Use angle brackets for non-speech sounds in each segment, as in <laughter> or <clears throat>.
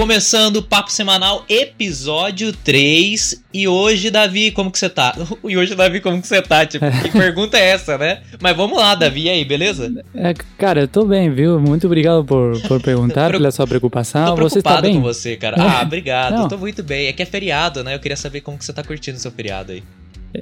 Começando o Papo Semanal, episódio 3. E hoje, Davi, como que você tá? <laughs> E hoje, Davi, como que você tá? Tipo, que <laughs> pergunta é essa, né? Mas vamos lá, Davi, e aí, beleza? É, cara, eu tô bem, viu? Muito obrigado por, por perguntar, pela sua preocupação. Tô você está bem? com você, cara. Ah, obrigado. Não. Eu tô muito bem. É que é feriado, né? Eu queria saber como que você tá curtindo o seu feriado aí.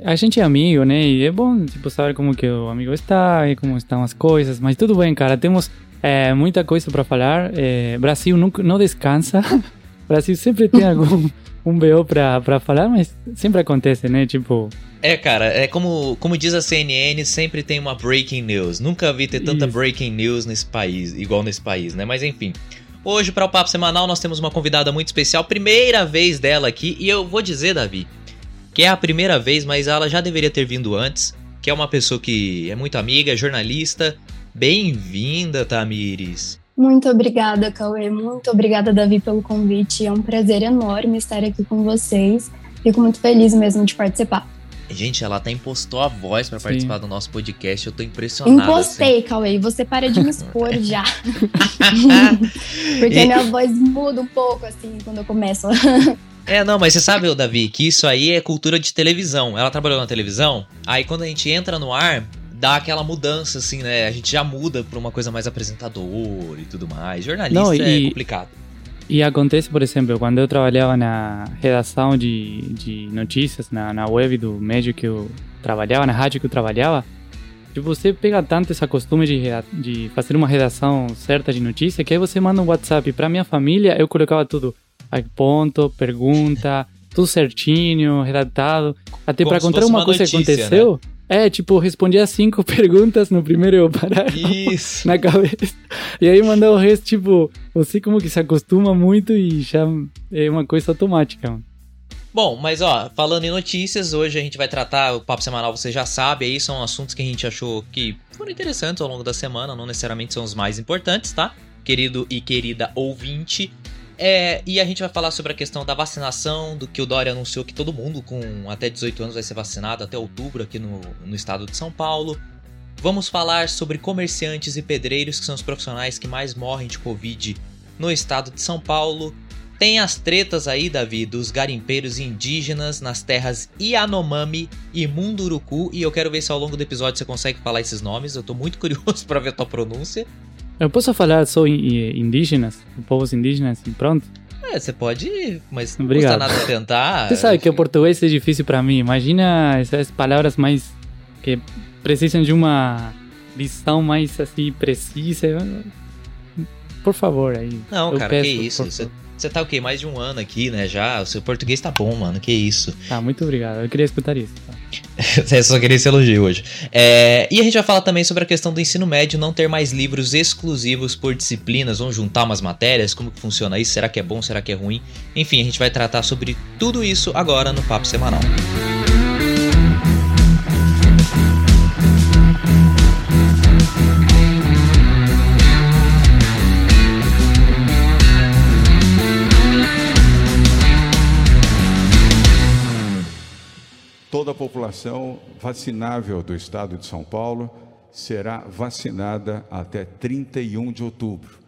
A gente é amigo, né? E é bom, tipo, saber como que o amigo está e como estão as coisas. Mas tudo bem, cara. Temos é, muita coisa para falar. É, Brasil nunca, não descansa. <laughs> Brasil sempre tem algum um BO pra, pra falar, mas sempre acontece, né? Tipo. É, cara, é como, como diz a CNN, sempre tem uma breaking news. Nunca vi ter tanta Isso. breaking news nesse país, igual nesse país, né? Mas enfim. Hoje, para o Papo Semanal, nós temos uma convidada muito especial, primeira vez dela aqui, e eu vou dizer, Davi, que é a primeira vez, mas ela já deveria ter vindo antes, que é uma pessoa que é muito amiga, jornalista. Bem-vinda, Tamires. Muito obrigada, Cauê. Muito obrigada, Davi, pelo convite. É um prazer enorme estar aqui com vocês. Fico muito feliz mesmo de participar. Gente, ela até impostou a voz para participar do nosso podcast. Eu tô impressionado. Impostei, assim. Cauê. Você para de me expor <laughs> já. <laughs> Porque e... minha voz muda um pouco, assim, quando eu começo. É, não, mas você sabe, Davi, que isso aí é cultura de televisão. Ela trabalhou na televisão, aí quando a gente entra no ar, dá aquela mudança, assim, né? A gente já muda pra uma coisa mais apresentador e tudo mais. Jornalista Não, e, é complicado. E acontece, por exemplo, quando eu trabalhava na redação de, de notícias, na, na web do médio que eu trabalhava, na rádio que eu trabalhava, você pega tanto esse costume de, de fazer uma redação certa de notícia que aí você manda um WhatsApp pra minha família, eu colocava tudo, aí ponto, pergunta, tudo certinho, redatado, até para contar uma, uma coisa notícia, que aconteceu. Né? É, tipo, respondia cinco <laughs> perguntas no primeiro eu parar Isso. na cabeça. E aí mandar o resto, tipo, você como que se acostuma muito e já é uma coisa automática, mano. Bom, mas ó, falando em notícias, hoje a gente vai tratar o papo semanal, você já sabe, aí são assuntos que a gente achou que foram interessantes ao longo da semana, não necessariamente são os mais importantes, tá? Querido e querida ouvinte, é, e a gente vai falar sobre a questão da vacinação, do que o Dória anunciou que todo mundo com até 18 anos vai ser vacinado até outubro aqui no, no estado de São Paulo. Vamos falar sobre comerciantes e pedreiros, que são os profissionais que mais morrem de Covid no estado de São Paulo. Tem as tretas aí, Davi, dos garimpeiros indígenas nas terras Yanomami e Munduruku. E eu quero ver se ao longo do episódio você consegue falar esses nomes. Eu tô muito <laughs> curioso para ver a tua pronúncia. Eu posso falar só indígenas, povos indígenas e pronto? É, você pode, mas não Obrigado. custa nada tentar. Você sabe que o português é difícil para mim. Imagina essas palavras mais que precisam de uma visão mais assim precisa. Por favor, aí. Não, cara, peço, que isso. Você você tá o quê? Mais de um ano aqui, né? Já. O seu português tá bom, mano. Que isso. Tá, muito obrigado. Eu queria escutar isso. Tá? <laughs> Você só queria esse elogio hoje. É, e a gente vai falar também sobre a questão do ensino médio não ter mais livros exclusivos por disciplinas. Vamos juntar umas matérias. Como que funciona isso? Será que é bom? Será que é ruim? Enfim, a gente vai tratar sobre tudo isso agora no Papo Semanal. Toda a população vacinável do estado de São Paulo será vacinada até 31 de outubro.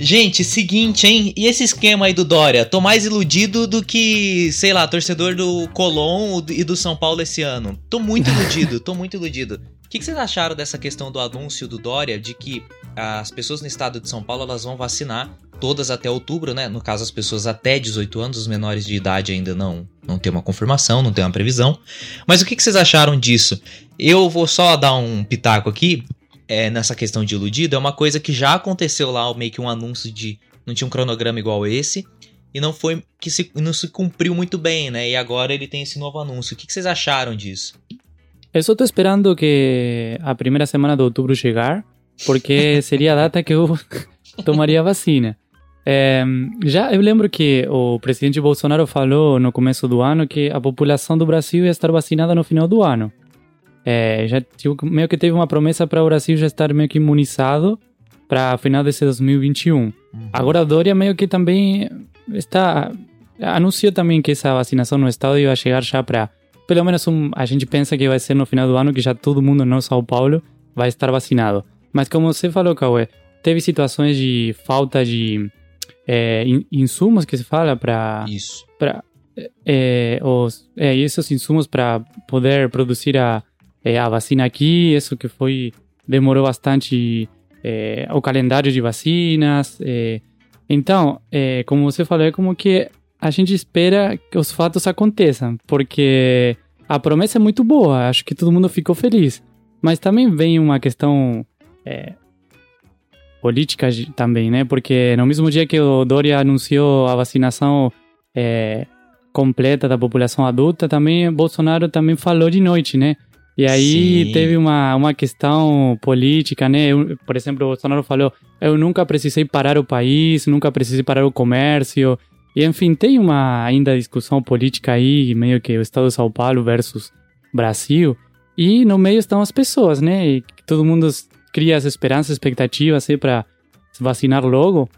Gente, seguinte, hein? E esse esquema aí do Dória? Tô mais iludido do que, sei lá, torcedor do Colón e do São Paulo esse ano. Tô muito iludido, tô muito iludido. O que, que vocês acharam dessa questão do anúncio do Dória de que as pessoas no estado de São Paulo elas vão vacinar todas até outubro, né? No caso, as pessoas até 18 anos, os menores de idade ainda não, não tem uma confirmação, não tem uma previsão. Mas o que, que vocês acharam disso? Eu vou só dar um pitaco aqui é, nessa questão de iludido. É uma coisa que já aconteceu lá, meio que um anúncio de. Não tinha um cronograma igual esse. E não foi que se, não se cumpriu muito bem, né? E agora ele tem esse novo anúncio. O que, que vocês acharam disso? Eu só tô esperando que a primeira semana de outubro chegar, porque seria a data que eu <laughs> tomaria a vacina. É, já eu lembro que o presidente Bolsonaro falou no começo do ano que a população do Brasil ia estar vacinada no final do ano. É, já tipo, meio que teve uma promessa para o Brasil já estar meio que imunizado para final desse 2021. Uhum. Agora a Dória meio que também está anunciou também que essa vacinação no estado ia chegar já para pelo menos um, a gente pensa que vai ser no final do ano que já todo mundo no São Paulo vai estar vacinado. Mas como você falou, Cauê, teve situações de falta de é, insumos que se fala para Isso. para é, os é, esses insumos para poder produzir a é, a vacina aqui. Isso que foi demorou bastante é, o calendário de vacinas é, então é, como você falou é como que a gente espera que os fatos aconteçam porque a promessa é muito boa. Acho que todo mundo ficou feliz. Mas também vem uma questão é, política também, né? Porque no mesmo dia que o Dória anunciou a vacinação é, completa da população adulta, também Bolsonaro também falou de noite, né? E aí Sim. teve uma, uma questão política, né? Eu, por exemplo, o Bolsonaro falou: eu nunca precisei parar o país, nunca precisei parar o comércio. E enfim, tem uma ainda discussão política aí, meio que o estado de São Paulo versus Brasil. E no meio estão as pessoas, né? E todo mundo cria as esperanças, expectativas assim, para se vacinar logo.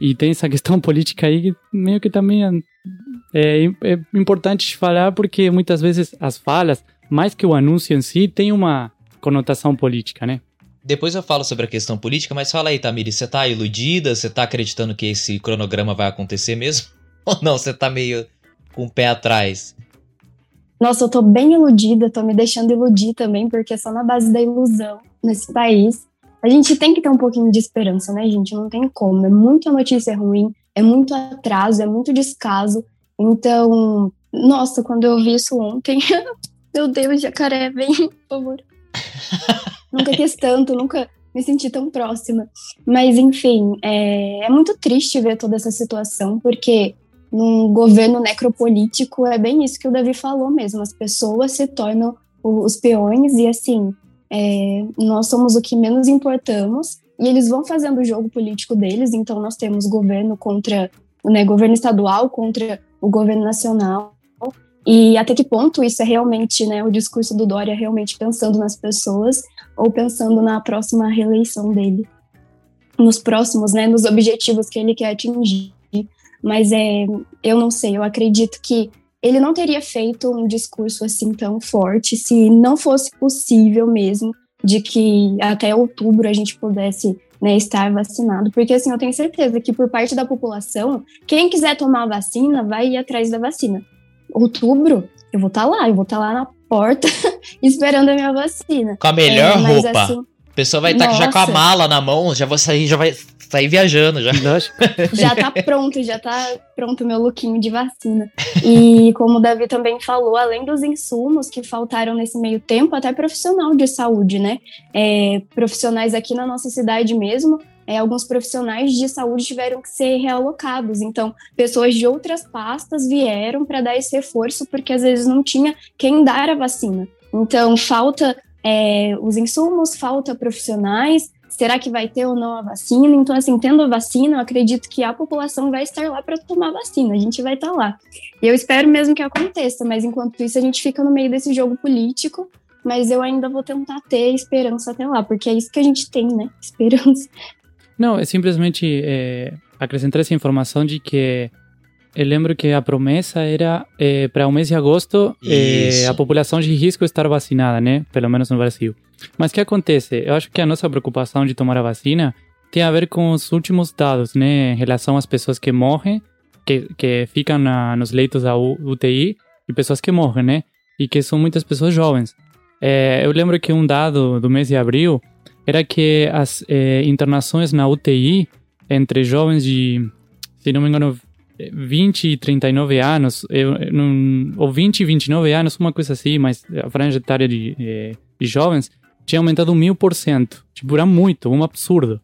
E tem essa <laughs> questão política aí que meio que também é, é, é importante falar porque muitas vezes as falas, mais que o anúncio em si, tem uma conotação política, né? Depois eu falo sobre a questão política, mas fala aí, Tamiri, você tá iludida? Você tá acreditando que esse cronograma vai acontecer mesmo? <laughs> Ou não, você tá meio com o pé atrás? Nossa, eu tô bem iludida, tô me deixando iludir também, porque é só na base da ilusão nesse país. A gente tem que ter um pouquinho de esperança, né, gente? Não tem como. É muita notícia ruim, é muito atraso, é muito descaso. Então, nossa, quando eu vi isso ontem, <laughs> meu Deus, jacaré, vem, por favor. <laughs> nunca quis tanto, nunca me senti tão próxima. Mas, enfim, é, é muito triste ver toda essa situação, porque num governo necropolítico é bem isso que o Davi falou mesmo. As pessoas se tornam os peões e, assim, é, nós somos o que menos importamos e eles vão fazendo o jogo político deles. Então, nós temos governo contra, né, governo estadual contra o governo nacional. E até que ponto isso é realmente, né, o discurso do Dória realmente pensando nas pessoas ou pensando na próxima reeleição dele, nos próximos, né, nos objetivos que ele quer atingir. Mas é, eu não sei, eu acredito que ele não teria feito um discurso assim tão forte se não fosse possível mesmo de que até outubro a gente pudesse né, estar vacinado. Porque assim, eu tenho certeza que por parte da população, quem quiser tomar a vacina vai ir atrás da vacina. Outubro, eu vou estar tá lá, eu vou estar tá lá na porta <laughs> esperando a minha vacina. Com a melhor é, roupa. Assim, a pessoa vai estar tá já com a mala na mão, já vou sair, já vai sair viajando já. <laughs> já tá pronto, já tá pronto o meu lookinho de vacina. E como o Davi também falou, além dos insumos que faltaram nesse meio tempo, até profissional de saúde, né? É, profissionais aqui na nossa cidade mesmo, é, alguns profissionais de saúde tiveram que ser realocados. Então, pessoas de outras pastas vieram para dar esse reforço, porque às vezes não tinha quem dar a vacina. Então, falta é, os insumos, falta profissionais, será que vai ter ou não a vacina? Então, assim, tendo a vacina, eu acredito que a população vai estar lá para tomar a vacina, a gente vai estar lá. E eu espero mesmo que aconteça, mas enquanto isso, a gente fica no meio desse jogo político, mas eu ainda vou tentar ter esperança até lá, porque é isso que a gente tem, né? <laughs> Esperança. Não, é simplesmente é, acrescentar essa informação de que eu lembro que a promessa era é, para o mês de agosto é, a população de risco estar vacinada, né? Pelo menos no Brasil. Mas o que acontece? Eu acho que a nossa preocupação de tomar a vacina tem a ver com os últimos dados, né? Em relação às pessoas que morrem, que, que ficam na, nos leitos da UTI e pessoas que morrem, né? E que são muitas pessoas jovens. É, eu lembro que um dado do mês de abril era que as é, internações na UTI entre jovens de, se não me engano, 20 e 39 anos, eu, não, ou 20 e 29 anos, uma coisa assim, mas a franja etária de, eh, de jovens tinha aumentado mil por cento. Tipo, era muito, um absurdo.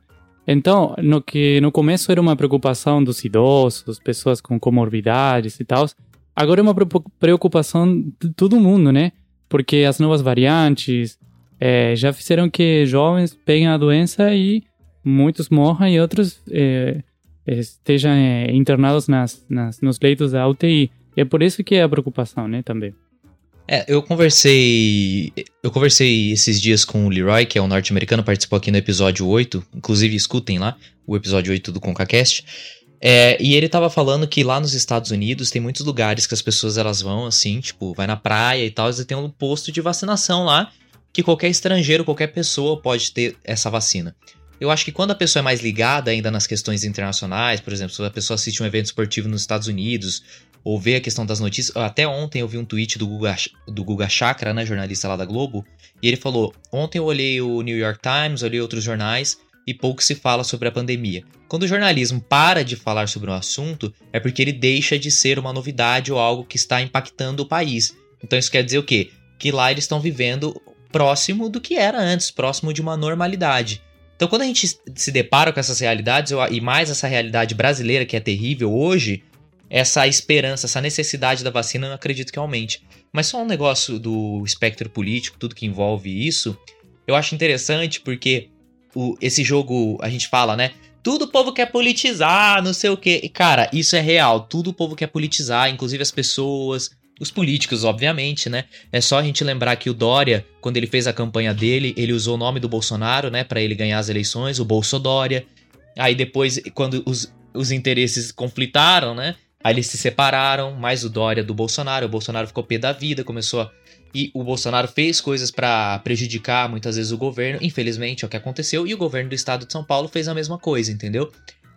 Então, no que no começo era uma preocupação dos idosos, pessoas com comorbidades e tal, agora é uma preocupação de todo mundo, né? Porque as novas variantes é, já fizeram que jovens peguem a doença e muitos morram e outros é, estejam é, internados nas, nas, nos leitos da UTI. É por isso que é a preocupação, né, também. É, eu conversei. Eu conversei esses dias com o Leroy, que é um norte-americano, participou aqui no episódio 8. Inclusive, escutem lá o episódio 8 do ConcaCast. É, e ele tava falando que lá nos Estados Unidos tem muitos lugares que as pessoas elas vão assim, tipo, vai na praia e tal, e tem um posto de vacinação lá que qualquer estrangeiro, qualquer pessoa pode ter essa vacina. Eu acho que quando a pessoa é mais ligada ainda nas questões internacionais, por exemplo, se a pessoa assiste um evento esportivo nos Estados Unidos, ou vê a questão das notícias. Até ontem eu vi um tweet do Guga, do Guga Chakra, né, jornalista lá da Globo, e ele falou: Ontem eu olhei o New York Times, olhei outros jornais, e pouco se fala sobre a pandemia. Quando o jornalismo para de falar sobre um assunto, é porque ele deixa de ser uma novidade ou algo que está impactando o país. Então isso quer dizer o quê? Que lá eles estão vivendo próximo do que era antes, próximo de uma normalidade. Então, quando a gente se depara com essas realidades, e mais essa realidade brasileira que é terrível hoje, essa esperança, essa necessidade da vacina, eu acredito que aumente. Mas só um negócio do espectro político, tudo que envolve isso, eu acho interessante porque o, esse jogo, a gente fala, né? Tudo o povo quer politizar, não sei o quê. E, cara, isso é real. Tudo o povo quer politizar, inclusive as pessoas, os políticos, obviamente, né? É só a gente lembrar que o Dória, quando ele fez a campanha dele, ele usou o nome do Bolsonaro, né, para ele ganhar as eleições, o Bolsodória. Aí depois, quando os, os interesses conflitaram, né? Aí eles se separaram, mais o Dória do Bolsonaro, o Bolsonaro ficou pé da vida, começou a... E o Bolsonaro fez coisas para prejudicar muitas vezes o governo, infelizmente é o que aconteceu, e o governo do estado de São Paulo fez a mesma coisa, entendeu?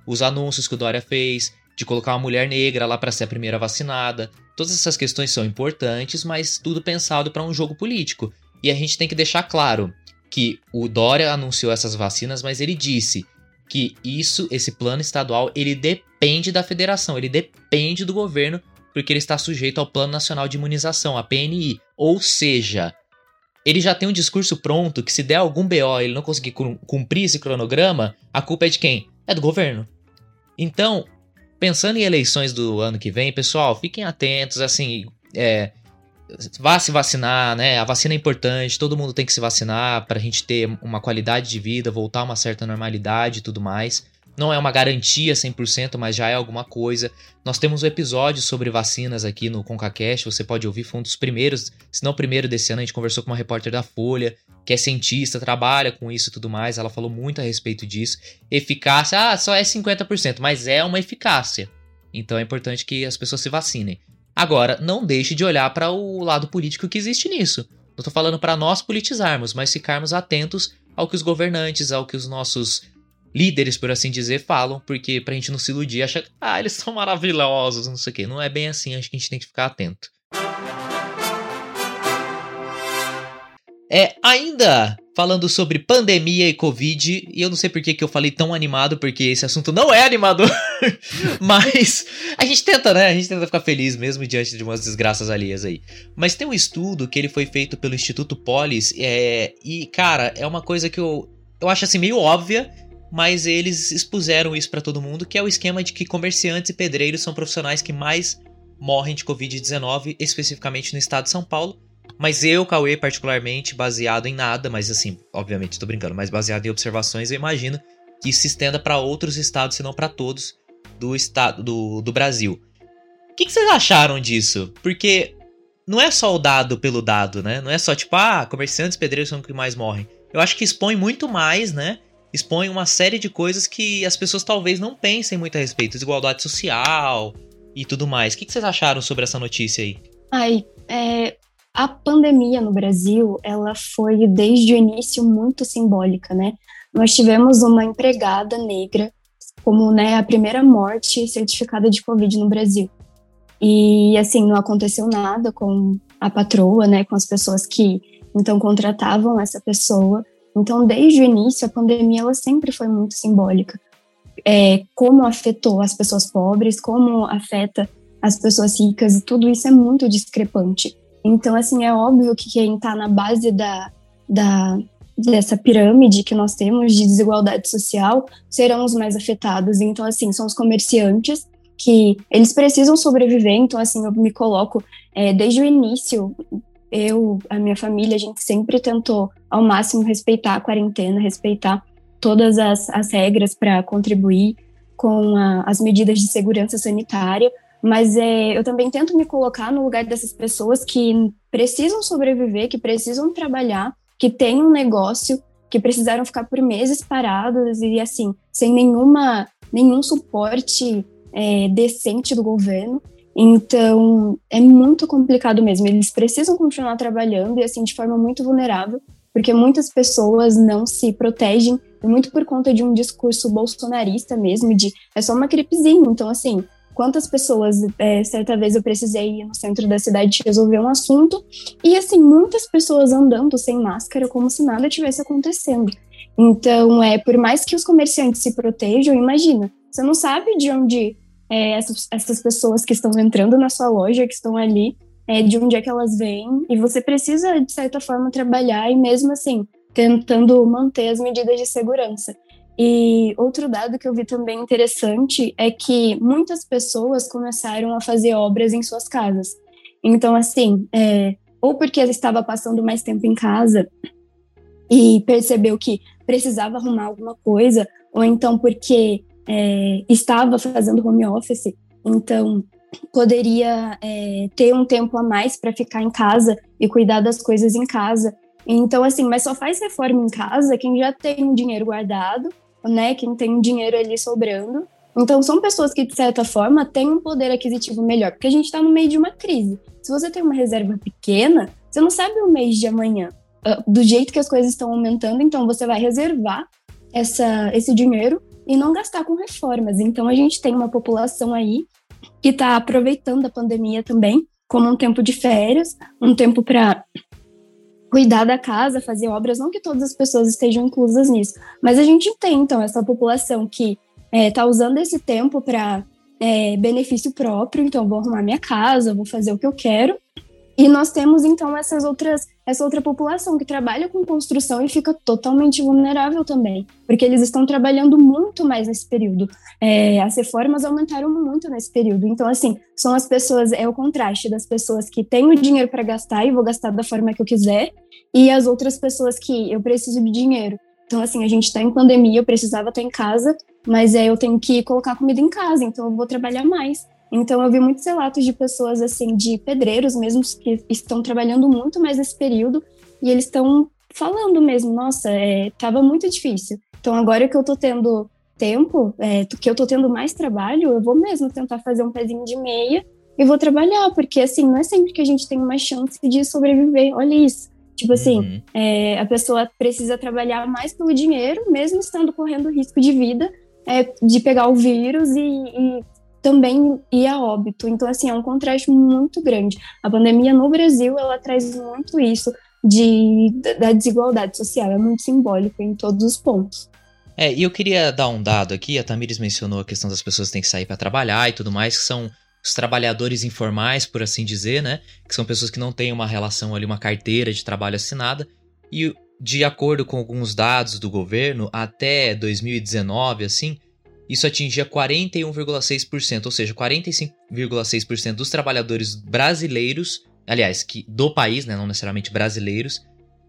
Os anúncios que o Dória fez, de colocar uma mulher negra lá para ser a primeira vacinada. Todas essas questões são importantes, mas tudo pensado para um jogo político. E a gente tem que deixar claro que o Dória anunciou essas vacinas, mas ele disse que isso, esse plano estadual, ele depende da federação, ele depende do governo, porque ele está sujeito ao Plano Nacional de Imunização, a PNI. Ou seja, ele já tem um discurso pronto que se der algum BO ele não conseguir cumprir esse cronograma, a culpa é de quem? É do governo. Então, pensando em eleições do ano que vem, pessoal, fiquem atentos, assim, é, vá se vacinar, né? A vacina é importante, todo mundo tem que se vacinar para a gente ter uma qualidade de vida, voltar a uma certa normalidade e tudo mais. Não é uma garantia 100%, mas já é alguma coisa. Nós temos um episódio sobre vacinas aqui no ConcaCast, você pode ouvir, foi um dos primeiros, se não o primeiro desse ano, a gente conversou com uma repórter da Folha, que é cientista, trabalha com isso e tudo mais, ela falou muito a respeito disso. Eficácia, ah, só é 50%, mas é uma eficácia. Então é importante que as pessoas se vacinem. Agora, não deixe de olhar para o lado político que existe nisso. Não estou falando para nós politizarmos, mas ficarmos atentos ao que os governantes, ao que os nossos líderes, por assim dizer, falam, porque pra gente não se iludir, achar que, ah, eles são maravilhosos, não sei o quê. Não é bem assim, acho que a gente tem que ficar atento. É, ainda falando sobre pandemia e Covid, e eu não sei por que, que eu falei tão animado, porque esse assunto não é animador, <laughs> mas a gente tenta, né? A gente tenta ficar feliz mesmo diante de umas desgraças alheias aí. Mas tem um estudo que ele foi feito pelo Instituto Polis, é, e, cara, é uma coisa que eu, eu acho assim meio óbvia, mas eles expuseram isso para todo mundo, que é o esquema de que comerciantes e pedreiros são profissionais que mais morrem de Covid-19, especificamente no estado de São Paulo. Mas eu, Cauê, particularmente, baseado em nada, mas assim, obviamente estou brincando, mas baseado em observações, eu imagino que se estenda para outros estados, se não para todos do estado do, do Brasil. O que, que vocês acharam disso? Porque não é só o dado pelo dado, né? Não é só tipo, ah, comerciantes pedreiros são os que mais morrem. Eu acho que expõe muito mais, né? expõe uma série de coisas que as pessoas talvez não pensem muito a respeito, desigualdade social e tudo mais. O que vocês acharam sobre essa notícia aí? Ai, é, a pandemia no Brasil, ela foi desde o início muito simbólica, né? Nós tivemos uma empregada negra como né, a primeira morte certificada de Covid no Brasil. E assim, não aconteceu nada com a patroa, né, com as pessoas que então contratavam essa pessoa. Então, desde o início, a pandemia ela sempre foi muito simbólica. É, como afetou as pessoas pobres, como afeta as pessoas ricas, e tudo isso é muito discrepante. Então, assim, é óbvio que quem está na base da, da, dessa pirâmide que nós temos de desigualdade social serão os mais afetados. Então, assim, são os comerciantes que eles precisam sobreviver. Então, assim, eu me coloco é, desde o início eu, a minha família, a gente sempre tentou ao máximo respeitar a quarentena, respeitar todas as, as regras para contribuir com a, as medidas de segurança sanitária, mas é, eu também tento me colocar no lugar dessas pessoas que precisam sobreviver, que precisam trabalhar, que têm um negócio, que precisaram ficar por meses parados e assim, sem nenhuma, nenhum suporte é, decente do governo. Então, é muito complicado mesmo. Eles precisam continuar trabalhando e assim de forma muito vulnerável, porque muitas pessoas não se protegem muito por conta de um discurso bolsonarista mesmo, de é só uma gripezinha. Então, assim, quantas pessoas, é, certa vez eu precisei ir no centro da cidade resolver um assunto, e assim, muitas pessoas andando sem máscara como se nada tivesse acontecendo. Então, é, por mais que os comerciantes se protejam, imagina, você não sabe de onde é, essas, essas pessoas que estão entrando na sua loja, que estão ali, é, de onde é que elas vêm, e você precisa, de certa forma, trabalhar e mesmo assim, tentando manter as medidas de segurança. E outro dado que eu vi também interessante é que muitas pessoas começaram a fazer obras em suas casas. Então, assim, é, ou porque estava passando mais tempo em casa e percebeu que precisava arrumar alguma coisa, ou então porque é, estava fazendo home office, então poderia é, ter um tempo a mais para ficar em casa e cuidar das coisas em casa. Então, assim, mas só faz reforma em casa quem já tem um dinheiro guardado né, quem tem dinheiro ali sobrando. Então, são pessoas que, de certa forma, têm um poder aquisitivo melhor, porque a gente está no meio de uma crise. Se você tem uma reserva pequena, você não sabe o mês de amanhã. Ah, do jeito que as coisas estão aumentando, então você vai reservar essa, esse dinheiro e não gastar com reformas. Então, a gente tem uma população aí que está aproveitando a pandemia também como um tempo de férias, um tempo para cuidar da casa, fazer obras, não que todas as pessoas estejam inclusas nisso, mas a gente tem, então, essa população que está é, usando esse tempo para é, benefício próprio, então vou arrumar minha casa, vou fazer o que eu quero, e nós temos, então, essas outras, essa outra população que trabalha com construção e fica totalmente vulnerável também, porque eles estão trabalhando muito mais nesse período. É, as reformas aumentaram muito nesse período. Então, assim, são as pessoas, é o contraste das pessoas que têm o dinheiro para gastar e vou gastar da forma que eu quiser, e as outras pessoas que eu preciso de dinheiro. Então, assim, a gente está em pandemia, eu precisava estar em casa, mas é, eu tenho que colocar comida em casa, então eu vou trabalhar mais. Então eu vi muitos relatos de pessoas assim, de pedreiros mesmo que estão trabalhando muito mais nesse período e eles estão falando mesmo, nossa, é, tava muito difícil. Então agora que eu tô tendo tempo, é, que eu tô tendo mais trabalho, eu vou mesmo tentar fazer um pezinho de meia e vou trabalhar, porque assim, não é sempre que a gente tem uma chance de sobreviver. Olha isso. Tipo assim, uhum. é, a pessoa precisa trabalhar mais pelo dinheiro, mesmo estando correndo risco de vida, é, de pegar o vírus e, e também ir a óbito. Então, assim, é um contraste muito grande. A pandemia no Brasil, ela traz muito isso de, da desigualdade social, é muito simbólico em todos os pontos. É, e eu queria dar um dado aqui, a Tamires mencionou a questão das pessoas que têm que sair para trabalhar e tudo mais, que são os trabalhadores informais, por assim dizer, né? Que são pessoas que não têm uma relação ali, uma carteira de trabalho assinada. E de acordo com alguns dados do governo, até 2019, assim, isso atingia 41,6%, ou seja, 45,6% dos trabalhadores brasileiros, aliás, que do país, né, não necessariamente brasileiros,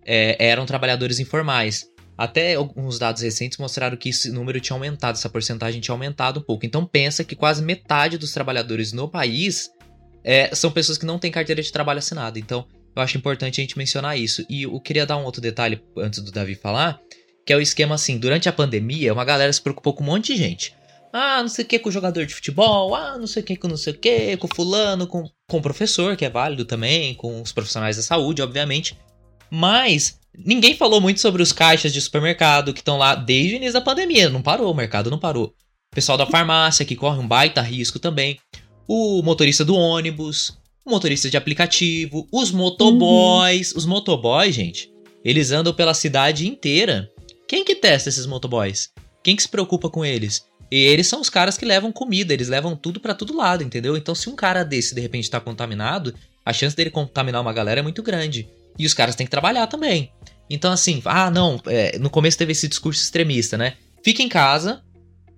é, eram trabalhadores informais. Até alguns dados recentes mostraram que esse número tinha aumentado, essa porcentagem tinha aumentado um pouco. Então pensa que quase metade dos trabalhadores no país é, são pessoas que não têm carteira de trabalho assinada. Então eu acho importante a gente mencionar isso. E eu queria dar um outro detalhe antes do Davi falar, que é o esquema assim, durante a pandemia, uma galera se preocupou com um monte de gente. Ah, não sei o que com o jogador de futebol, ah, não sei o que com não sei o que, com fulano, com, com o professor, que é válido também, com os profissionais da saúde, obviamente. Mas ninguém falou muito sobre os caixas de supermercado que estão lá desde o início da pandemia. Não parou, o mercado não parou. O pessoal da farmácia que corre um baita risco também. O motorista do ônibus, o motorista de aplicativo, os motoboys. Uhum. Os motoboys, gente, eles andam pela cidade inteira quem que testa esses motoboys? Quem que se preocupa com eles? E eles são os caras que levam comida, eles levam tudo para todo lado, entendeu? Então se um cara desse de repente tá contaminado, a chance dele contaminar uma galera é muito grande. E os caras têm que trabalhar também. Então assim, ah não, é, no começo teve esse discurso extremista, né? Fica em casa,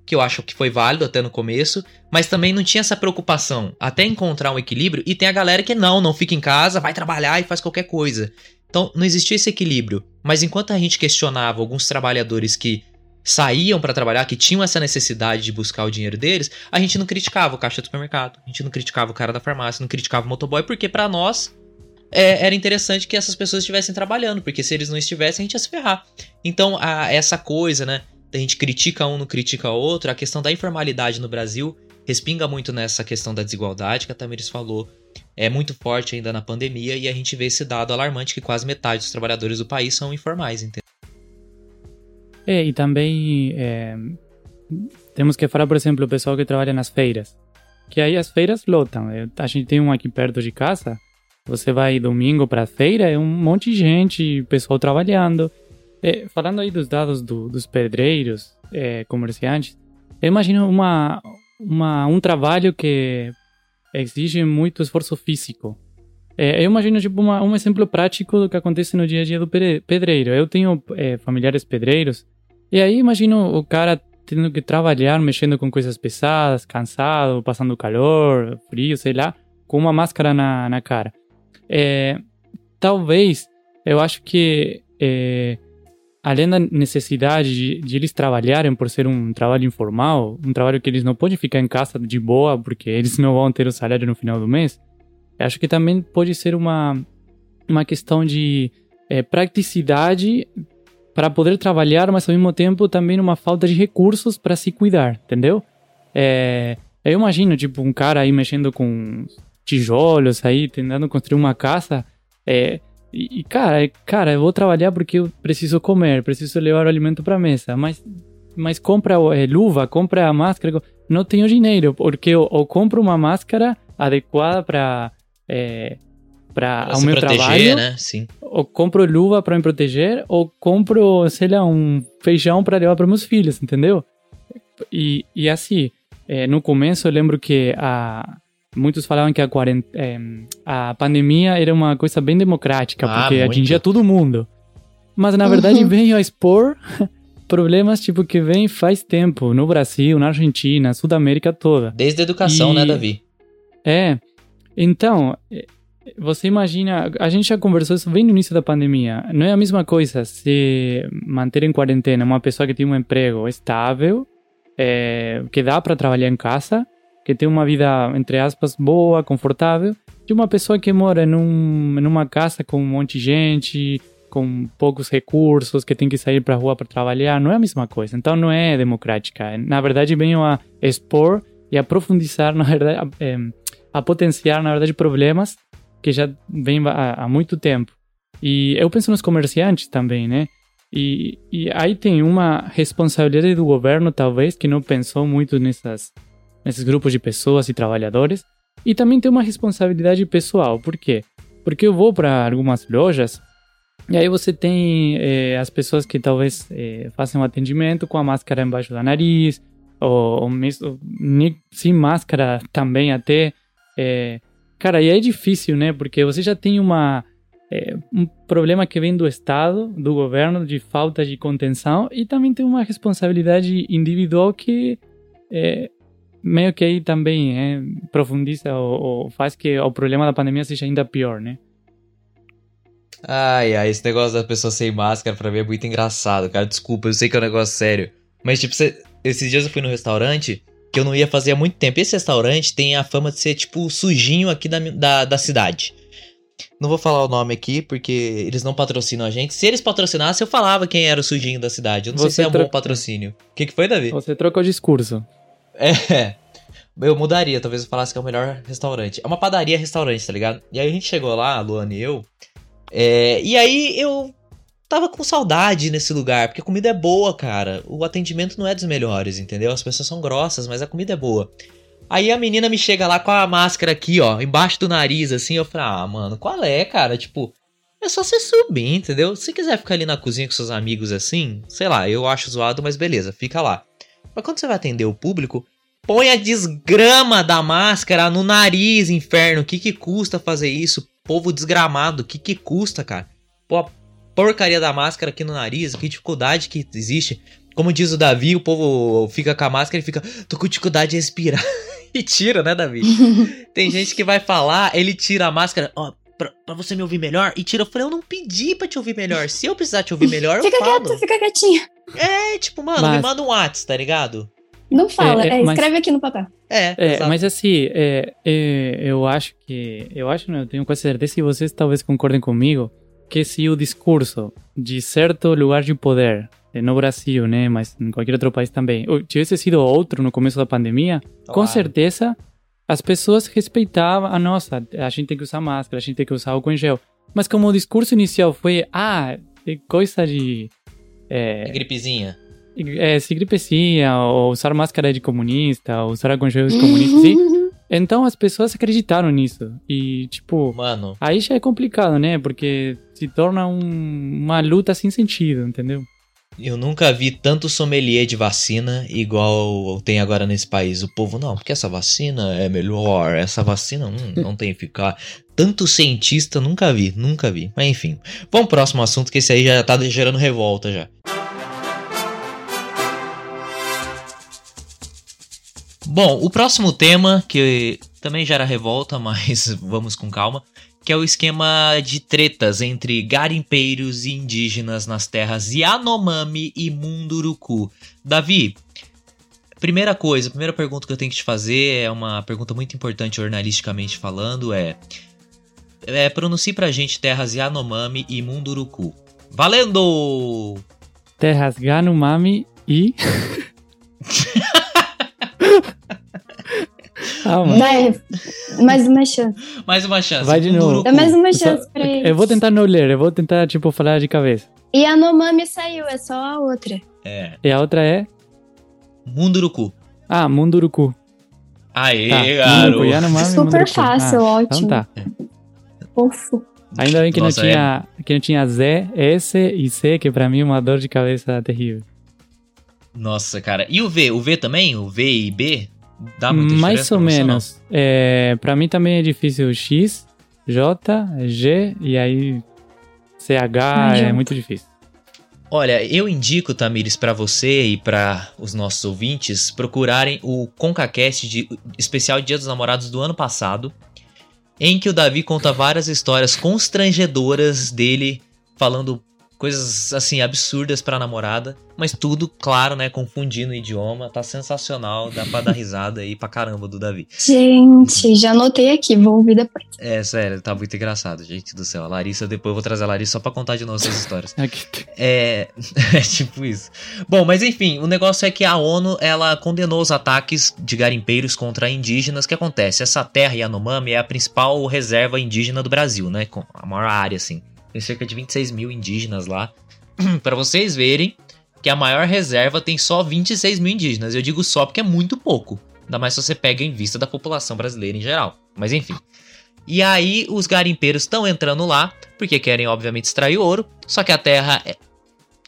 que eu acho que foi válido até no começo, mas também não tinha essa preocupação até encontrar um equilíbrio. E tem a galera que não, não fica em casa, vai trabalhar e faz qualquer coisa. Então não existia esse equilíbrio. Mas enquanto a gente questionava alguns trabalhadores que saíam para trabalhar, que tinham essa necessidade de buscar o dinheiro deles, a gente não criticava o caixa do supermercado, a gente não criticava o cara da farmácia, não criticava o motoboy, porque para nós é, era interessante que essas pessoas estivessem trabalhando, porque se eles não estivessem, a gente ia se ferrar. Então, a, essa coisa, né, a gente critica um, não critica outro, a questão da informalidade no Brasil respinga muito nessa questão da desigualdade que a Tamiris falou, é muito forte ainda na pandemia e a gente vê esse dado alarmante que quase metade dos trabalhadores do país são informais, entendeu? É, e também é, temos que falar, por exemplo, o pessoal que trabalha nas feiras. Que aí as feiras lotam. A gente tem um aqui perto de casa. Você vai domingo para a feira, é um monte de gente, pessoal trabalhando. É, falando aí dos dados do, dos pedreiros, é, comerciantes, eu imagino uma, uma, um trabalho que exige muito esforço físico. É, eu imagino tipo uma, um exemplo prático do que acontece no dia a dia do pedreiro. Eu tenho é, familiares pedreiros e aí imagino o cara tendo que trabalhar, mexendo com coisas pesadas, cansado, passando calor, frio, sei lá, com uma máscara na, na cara. É, talvez, eu acho que é, além da necessidade de, de, eles trabalharem por ser um trabalho informal, um trabalho que eles não podem ficar em casa de boa porque eles não vão ter o salário no final do mês, acho que também pode ser uma, uma questão de é, praticidade para poder trabalhar, mas ao mesmo tempo também uma falta de recursos para se cuidar, entendeu? É, eu imagino, tipo, um cara aí mexendo com tijolos aí, tentando construir uma casa, é, e, cara, cara, eu vou trabalhar porque eu preciso comer, preciso levar o alimento para mesa, mas mas compra é, luva, compra a máscara, não tenho dinheiro, porque eu, eu compro uma máscara adequada para é, para o meu proteger, trabalho, né? Sim. Ou compro luva para me proteger, ou compro, sei lá, um feijão para levar para meus filhos, entendeu? E, e assim, é, no começo eu lembro que a, muitos falavam que a, quarent... É, a pandemia era uma coisa bem democrática, ah, porque muito. atingia todo mundo. Mas na verdade uhum. veio a expor <laughs> problemas tipo que vem faz tempo no Brasil, na Argentina, Sudamérica toda. Desde a educação, né, e... né, Davi? É. Então, você imagina, a gente já conversou isso bem no início da pandemia. Não é a mesma coisa se manter em quarentena uma pessoa que tem um emprego estável, é, que dá para trabalhar em casa, que tem uma vida, entre aspas, boa, confortável, de uma pessoa que mora num, numa casa com um monte de gente, com poucos recursos, que tem que sair para a rua para trabalhar. Não é a mesma coisa. Então não é democrática. Na verdade, venho a expor e a profundizar, <laughs> na verdade, a, é, a potenciar, na verdade, problemas que já vem há, há muito tempo. E eu penso nos comerciantes também, né? E, e aí tem uma responsabilidade do governo, talvez, que não pensou muito nessas, nesses grupos de pessoas e trabalhadores. E também tem uma responsabilidade pessoal. Por quê? Porque eu vou para algumas lojas e aí você tem é, as pessoas que talvez é, façam atendimento com a máscara embaixo do nariz, ou, ou mesmo sem máscara também até. É, Cara, e é difícil, né? Porque você já tem uma, é, um problema que vem do Estado, do governo, de falta de contenção, e também tem uma responsabilidade individual que meio que aí também é, profundiza ou, ou, faz que o problema da pandemia seja ainda pior, né? Ai, ai, esse negócio da pessoa sem máscara pra mim é muito engraçado, cara. Desculpa, eu sei que é um negócio sério. Mas, tipo, cê, esses dias eu fui no restaurante que eu não ia fazer há muito tempo. Esse restaurante tem a fama de ser, tipo, sujinho aqui da, da, da cidade. Não vou falar o nome aqui, porque eles não patrocinam a gente. Se eles patrocinassem, eu falava quem era o sujinho da cidade. Eu não Você sei se é um tro... bom patrocínio. O que, que foi, Davi? Você trocou o discurso. É. <laughs> Eu mudaria, talvez eu falasse que é o melhor restaurante. É uma padaria-restaurante, tá ligado? E aí a gente chegou lá, a Luana e eu. É, e aí eu tava com saudade nesse lugar, porque a comida é boa, cara. O atendimento não é dos melhores, entendeu? As pessoas são grossas, mas a comida é boa. Aí a menina me chega lá com a máscara aqui, ó, embaixo do nariz, assim. Eu falo, ah, mano, qual é, cara? Tipo, é só você subir, entendeu? Se quiser ficar ali na cozinha com seus amigos assim, sei lá, eu acho zoado, mas beleza, fica lá. Mas quando você vai atender o público, põe a desgrama da máscara no nariz, inferno. O que que custa fazer isso? Povo desgramado, o que que custa, cara? Pô, porcaria da máscara aqui no nariz, que dificuldade que existe. Como diz o Davi, o povo fica com a máscara e fica, tô com dificuldade de respirar. <laughs> e tira, né, Davi? <laughs> Tem gente que vai falar, ele tira a máscara, ó, pra, pra, você me ouvir melhor, e tira. Eu falei, eu não pedi pra te ouvir melhor. Se eu precisar te ouvir melhor, fica eu falo. Fica quieto, fica quietinho. É, tipo, mano, mas... me manda um WhatsApp, tá ligado? Não fala, é, é, é escreve mas... aqui no papel. É, é mas assim, é, é, eu acho que. Eu acho, não, eu tenho quase certeza, e vocês talvez concordem comigo, que se o discurso de certo lugar de poder, eh, no Brasil, né, mas em qualquer outro país também, tivesse sido outro no começo da pandemia, claro. com certeza as pessoas respeitavam a nossa, a gente tem que usar máscara, a gente tem que usar álcool em gel. Mas como o discurso inicial foi, ah, coisa de É, gripezinha. É, se gripezinha, ou usar máscara de comunista, ou usar aconchegos comunistas, sim. <laughs> Então as pessoas acreditaram nisso. E, tipo, Mano, aí já é complicado, né? Porque se torna um- uma luta sem sentido, entendeu? Eu nunca vi tanto sommelier de vacina igual tem agora nesse país. O povo, não, porque essa vacina é melhor, essa vacina hum, não tem eficácia. Tanto cientista, nunca vi, nunca vi. Mas enfim, vamos pro próximo assunto, que esse aí já tá gerando revolta já. Bom, o próximo tema, que também gera revolta, <laughs> mas vamos com calma, que é o esquema de tretas entre garimpeiros e indígenas nas terras Yanomami e Munduruku. Davi, primeira coisa, a primeira pergunta que eu tenho que te fazer é uma pergunta muito importante jornalisticamente falando, é, é pronuncie pra gente terras Yanomami e Munduruku. Valendo! Terras Yanomami e... ah. Vai, mais uma chance. Mais uma chance. Vai de novo. Dá mais uma Só- chance pra ele. Eu vou tentar não ler, eu vou tentar, tipo, falar de cabeça. E a Nomami saiu, é só a outra. É, E a outra é... Munduruku. Ah, Munduruku. Aê, Tá, garoto. Munduruku, Yanomami, Super Munduruku. fácil, Ah, ótimo. Então tá. Fofo. Ainda bem que Nossa, não tinha, que não tinha Z, S e C, que pra mim é uma dor de cabeça terrível. Nossa, cara. E o V? O V também? O V e B? Dá muita Mais diferença ou menos. É, pra mim também é difícil X, J, G e aí CH é muito difícil. Olha, eu indico, Tamires, pra você e pra os nossos ouvintes procurarem o ConcaCast de especial Dia dos Namorados do ano passado, em que o Davi conta várias histórias constrangedoras dele falando coisas assim absurdas pra namorada, mas tudo, claro, né, confundindo o idioma, tá sensacional, dá pra dar risada aí pra caramba do Davi. Gente, já anotei aqui, vou ouvir depois. É, sério, tá muito engraçado, gente do céu. A Larissa, depois eu vou trazer a Larissa só pra contar de novo essas histórias. <laughs> É, <laughs> é tipo isso. Bom, mas enfim, o negócio é que a ONU ela condenou os ataques de garimpeiros contra indígenas. O que acontece? Essa terra Yanomami é a principal reserva indígena do Brasil, né? Com a maior área, assim. Tem cerca de 26 mil indígenas lá. <clears throat> Pra vocês verem que a maior reserva tem só 26 mil indígenas. Eu digo só porque é muito pouco. Ainda mais se você pega em vista da população brasileira em geral. Mas enfim. E aí os garimpeiros estão entrando lá, porque querem, obviamente, extrair ouro. Só que a terra é,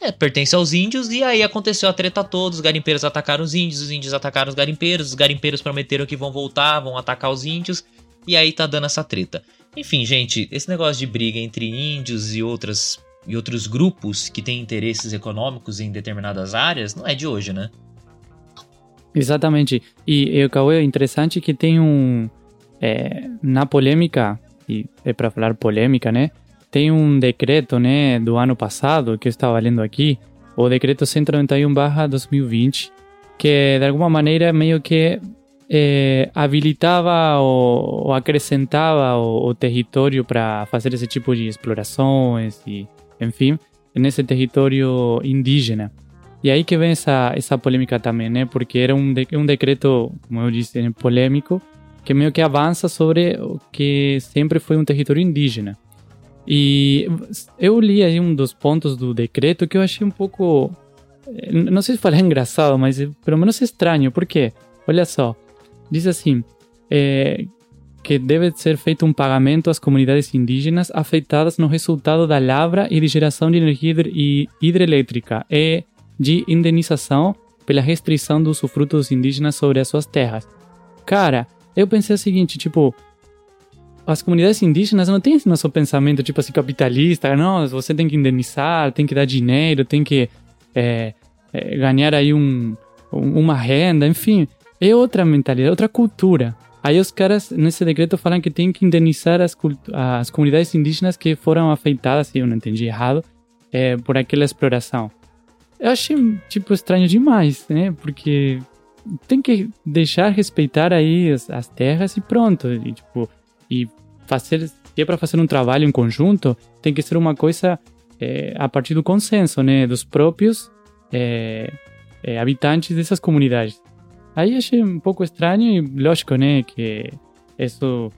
é, pertence aos índios, e aí aconteceu a treta toda. Os garimpeiros atacaram os índios, os índios atacaram os garimpeiros, os garimpeiros prometeram que vão voltar, vão atacar os índios, e aí tá dando essa treta. Enfim, gente, esse negócio de briga entre índios e outras. E outros grupos que têm interesses econômicos em determinadas áreas não é de hoje, né? Exatamente. E, e Cauê, é interessante que tem um. é, na polêmica, e é para falar polêmica, né? Tem um decreto, né, do ano passado, que eu estava lendo aqui, o decreto 191/2020, que de alguma maneira meio que é, habilitava ou, ou acrescentava o, o território para fazer esse tipo de explorações e, enfim, nesse território indígena. E aí que vem essa, essa polêmica também, né? Porque era um, de, um decreto, como eu disse, polêmico, que meio que avança sobre o que sempre foi um território indígena. E eu li aí um dos pontos do decreto que eu achei um pouco. eh, Não sei se falar engraçado, mas eh, pelo menos estranho. Por quê? Olha só. Diz assim: eh, que deve ser feito um pagamento às comunidades indígenas afetadas no resultado da lavra e de geração de energia hidrelétrica e de indenização pela restrição do usufruto dos indígenas sobre as suas terras. Cara, eu pensei o seguinte, tipo, as comunidades indígenas não têm esse nosso pensamento, tipo assim, capitalista, não, você tem que indenizar, tem que dar dinheiro, tem que é, é, ganhar aí um- uma renda, enfim, é outra mentalidade, outra cultura. Aí os caras, nesse decreto, falam que tem que indenizar as, as comunidades indígenas que foram afetadas, se eu não entendi errado, é, por aquela exploração. Eu achei, tipo, estranho demais, né? Porque tem que deixar respeitar aí as, as terras e pronto. E, tipo, e fazer, é para fazer um trabalho em conjunto, tem que ser uma coisa é, a partir do consenso, né? Dos próprios é, é, habitantes dessas comunidades. Aí achei um pouco estranho e lógico, né? Que isso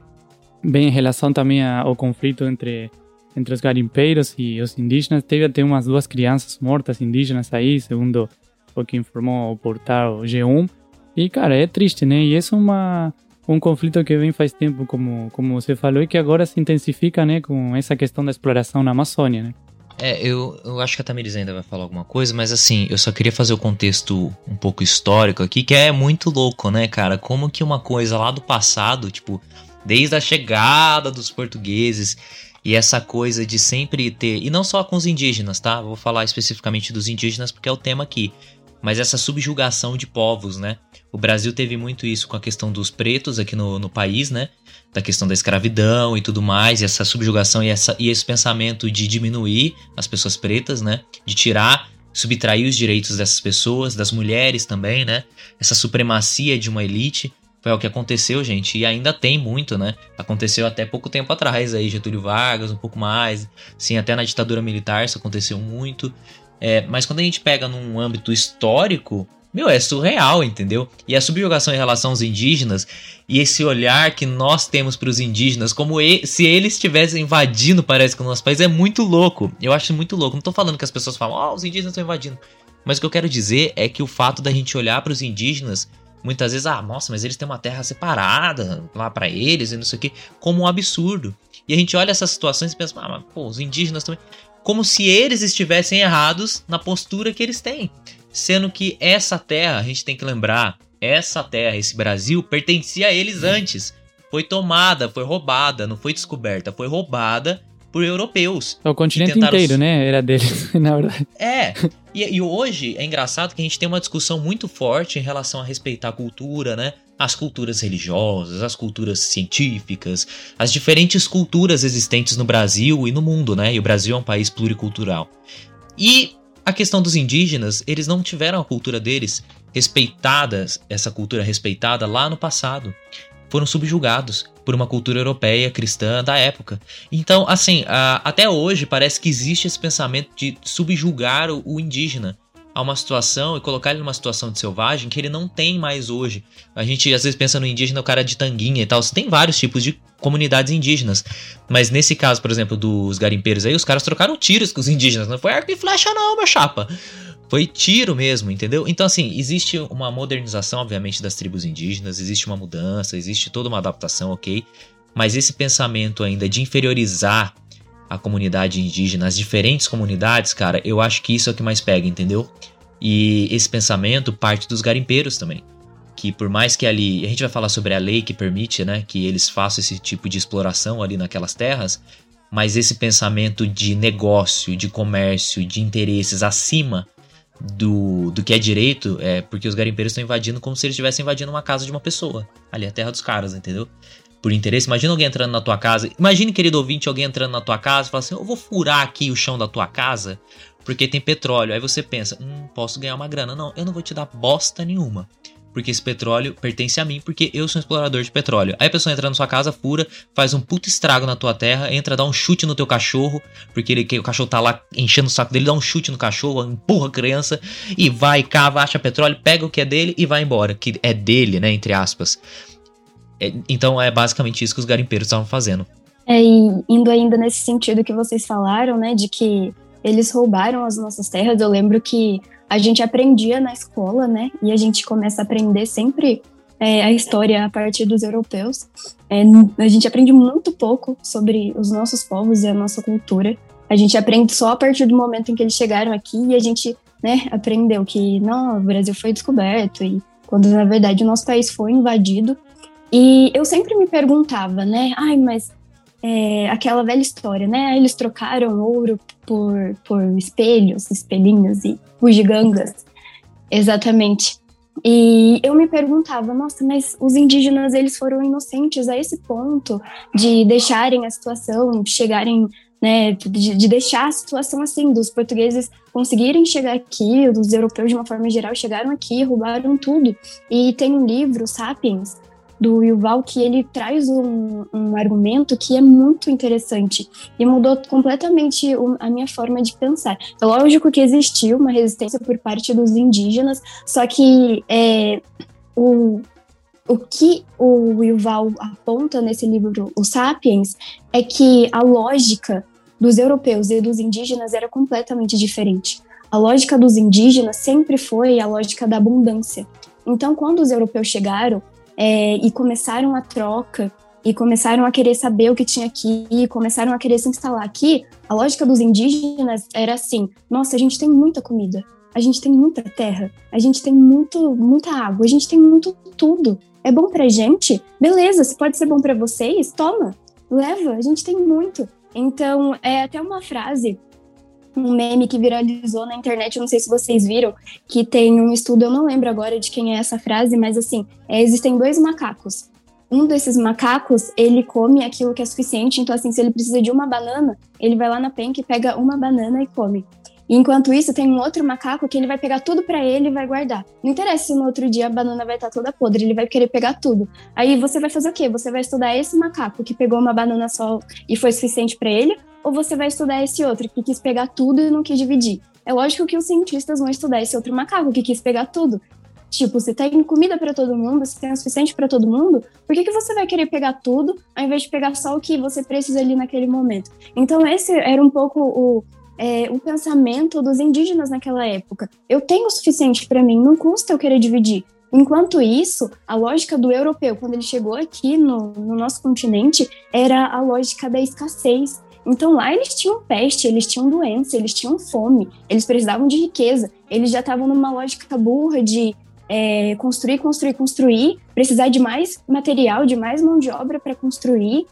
vem em relação também ao conflito entre, entre os garimpeiros e os indígenas. Teve até umas duas crianças mortas indígenas aí, segundo o que informou o portal G1. E, cara, é triste, né? E isso é uma, um conflito que vem faz tempo, como, como você falou, e que agora se intensifica, né, com essa questão da exploração na Amazônia, né? É, eu, eu acho que a Tamiris ainda vai falar alguma coisa, mas assim, eu só queria fazer o contexto um pouco histórico aqui, que é muito louco, né, cara? Como que uma coisa lá do passado, tipo, desde a chegada dos portugueses e essa coisa de sempre ter, e não só com os indígenas, tá? Vou falar especificamente dos indígenas porque é o tema aqui, mas essa subjugação de povos, né? O Brasil teve muito isso com a questão dos pretos aqui no, no país, né? Da questão da escravidão e tudo mais, e essa subjugação e, essa, e esse pensamento de diminuir as pessoas pretas, né? De tirar, subtrair os direitos dessas pessoas, das mulheres também, né? Essa supremacia de uma elite. Foi o que aconteceu, gente, e ainda tem muito, né? Aconteceu até pouco tempo atrás aí, Getúlio Vargas, um pouco mais. Sim, até na ditadura militar isso aconteceu muito. É, mas quando a gente pega num âmbito histórico, meu, é surreal, entendeu? E a subjugação em relação aos indígenas e esse olhar que nós temos para os indígenas, como se eles estivessem invadindo, parece que o nosso país, é muito louco. Eu acho muito louco. Não tô falando que as pessoas falam, ó, oh, os indígenas estão invadindo. Mas o que eu quero dizer é que o fato da gente olhar para os indígenas, muitas vezes, ah, nossa, mas eles têm uma terra separada lá para eles e não sei o que, como um absurdo. E a gente olha essas situações e pensa, ah, mas pô, os indígenas também. Como se eles estivessem errados na postura que eles têm. Sendo que essa terra, a gente tem que lembrar, essa terra, esse Brasil, pertencia a eles antes. Foi tomada, foi roubada, não foi descoberta, foi roubada por europeus. O continente tentaram... inteiro, né? Era deles, <laughs> na verdade. É. E, e, hoje é engraçado que a gente tem uma discussão muito forte em relação a respeitar a cultura, né? As culturas religiosas, as culturas científicas, as diferentes culturas existentes no Brasil e no mundo, né? E o Brasil é um país pluricultural. E a questão dos indígenas, eles não tiveram a cultura deles respeitadas, essa cultura respeitada lá no passado. Foram subjugados por uma cultura europeia cristã da época. Então, assim, até hoje parece que existe esse pensamento de subjugar o indígena a uma situação e colocar ele numa situação de selvagem que ele não tem mais hoje. A gente às vezes pensa no indígena, o cara de tanguinha e tal. Você tem vários tipos de comunidades indígenas. Mas nesse caso, por exemplo, dos garimpeiros aí, os caras trocaram tiros com os indígenas. Não foi arco e flecha, não, meu chapa. Foi tiro mesmo, entendeu? Então, assim, existe uma modernização, obviamente, das tribos indígenas, existe uma mudança, existe toda uma adaptação, ok? Mas esse pensamento ainda de inferiorizar a comunidade indígena, as diferentes comunidades, cara, eu acho que isso é o que mais pega, entendeu? E esse pensamento parte dos garimpeiros também. Que por mais que ali. A gente vai falar sobre a lei que permite, né? Que eles façam esse tipo de exploração ali naquelas terras. Mas esse pensamento de negócio, de comércio, de interesses acima do, do que é direito, é porque os garimpeiros estão invadindo como se eles estivessem invadindo uma casa de uma pessoa. Ali, a terra dos caras, entendeu? Por interesse. Imagina alguém entrando na tua casa. Imagine, querido ouvinte, alguém entrando na tua casa e fala assim: Eu vou furar aqui o chão da tua casa porque tem petróleo. Aí você pensa: Hum, posso ganhar uma grana. Não, eu não vou te dar bosta nenhuma. Porque esse petróleo pertence a mim, porque eu sou um explorador de petróleo. Aí a pessoa entra na sua casa, fura, faz um puto estrago na tua terra, entra, dá um chute no teu cachorro, porque ele, o cachorro tá lá enchendo o saco dele, dá um chute no cachorro, empurra a criança e vai, cava, acha petróleo, pega o que é dele e vai embora. Que é dele, né? Entre aspas. É, então é basicamente isso que os garimpeiros estavam fazendo. É, e indo ainda nesse sentido que vocês falaram, né, de que eles roubaram as nossas terras, eu lembro que a gente aprendia na escola, né, e a gente começa a aprender sempre é, a história a partir dos europeus. É, a gente aprende muito pouco sobre os nossos povos e a nossa cultura. A gente aprende só a partir do momento em que eles chegaram aqui e a gente, né, aprendeu que não, o Brasil foi descoberto e quando na verdade o nosso país foi invadido e eu sempre me perguntava, né? Ai, mas é, aquela velha história, né? Eles trocaram ouro por, por espelhos, espelhinhos e bugigangas. Exatamente. E eu me perguntava, nossa, mas os indígenas eles foram inocentes a esse ponto de deixarem a situação, chegarem, né, de, de, deixar a situação assim, dos portugueses conseguirem chegar aqui, dos europeus de uma forma geral chegaram aqui, roubaram tudo. E tem um livro, Sapiens, do Yuval que ele traz um, um, argumento que é muito interessante e mudou completamente a minha forma de pensar. É lógico que existiu uma resistência por parte dos indígenas, só que é, o, o que o Yuval aponta nesse livro, o Sapiens, é que a lógica dos europeus e dos indígenas era completamente diferente. A lógica dos indígenas sempre foi a lógica da abundância. Então, quando os europeus chegaram é, e começaram a troca e começaram a querer saber o que tinha aqui, e começaram a querer se instalar aqui, a lógica dos indígenas era assim: nossa, a gente tem muita comida, a gente tem muita terra, a gente tem muito, muita água, a gente tem muito tudo. É bom pra gente? Beleza, se pode ser bom para vocês, toma, leva, a gente tem muito. Então, é até uma frase, um meme que viralizou na internet, não sei se vocês viram, que tem um estudo, eu não lembro agora de quem é essa frase, mas assim, é, existem dois macacos. Um desses macacos, ele come aquilo que é suficiente, então assim, se ele precisa de uma banana, ele vai lá na penca e pega uma banana e come. Enquanto isso, tem um outro macaco que ele vai pegar tudo para ele e vai guardar. Não interessa se no outro dia a banana vai estar toda podre, ele vai querer pegar tudo. Aí você vai fazer o quê? Você vai estudar esse macaco que pegou uma banana só e foi suficiente para ele, ou você vai estudar esse outro que quis pegar tudo e não quis dividir? É lógico que os cientistas vão estudar esse outro macaco que quis pegar tudo. Tipo, se tem comida para todo mundo, se tem o suficiente para todo mundo, por que, que você vai querer pegar tudo ao invés de pegar só o que você precisa ali naquele momento? Então, esse era um pouco o, é, o pensamento dos indígenas naquela época. Eu tenho o suficiente para mim, não custa eu querer dividir. Enquanto isso, a lógica do europeu, quando ele chegou aqui no, no nosso continente, era a lógica da escassez. Então lá eles tinham peste, eles tinham doença, eles tinham fome, eles precisavam de riqueza, eles já estavam numa lógica burra de é, construir, construir, construir, precisar de mais material, de mais mão de obra para construir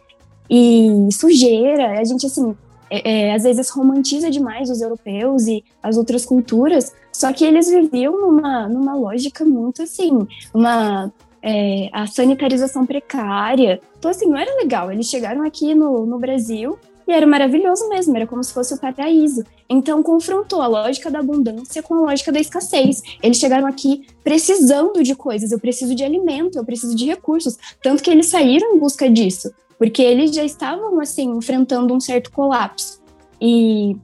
e sujeira. A gente assim é, é, às vezes romantiza demais os europeus e as outras culturas, só que eles viviam numa, numa lógica muito assim, uma é, a sanitarização precária. Então, assim, não era legal. Eles chegaram aqui no, no Brasil e era maravilhoso mesmo, era como se fosse o paraíso. Então, confrontou a lógica da abundância com a lógica da escassez. Eles chegaram aqui precisando de coisas, eu preciso de alimento, eu preciso de recursos. Tanto que eles saíram em busca disso porque eles já estavam assim enfrentando um certo colapso e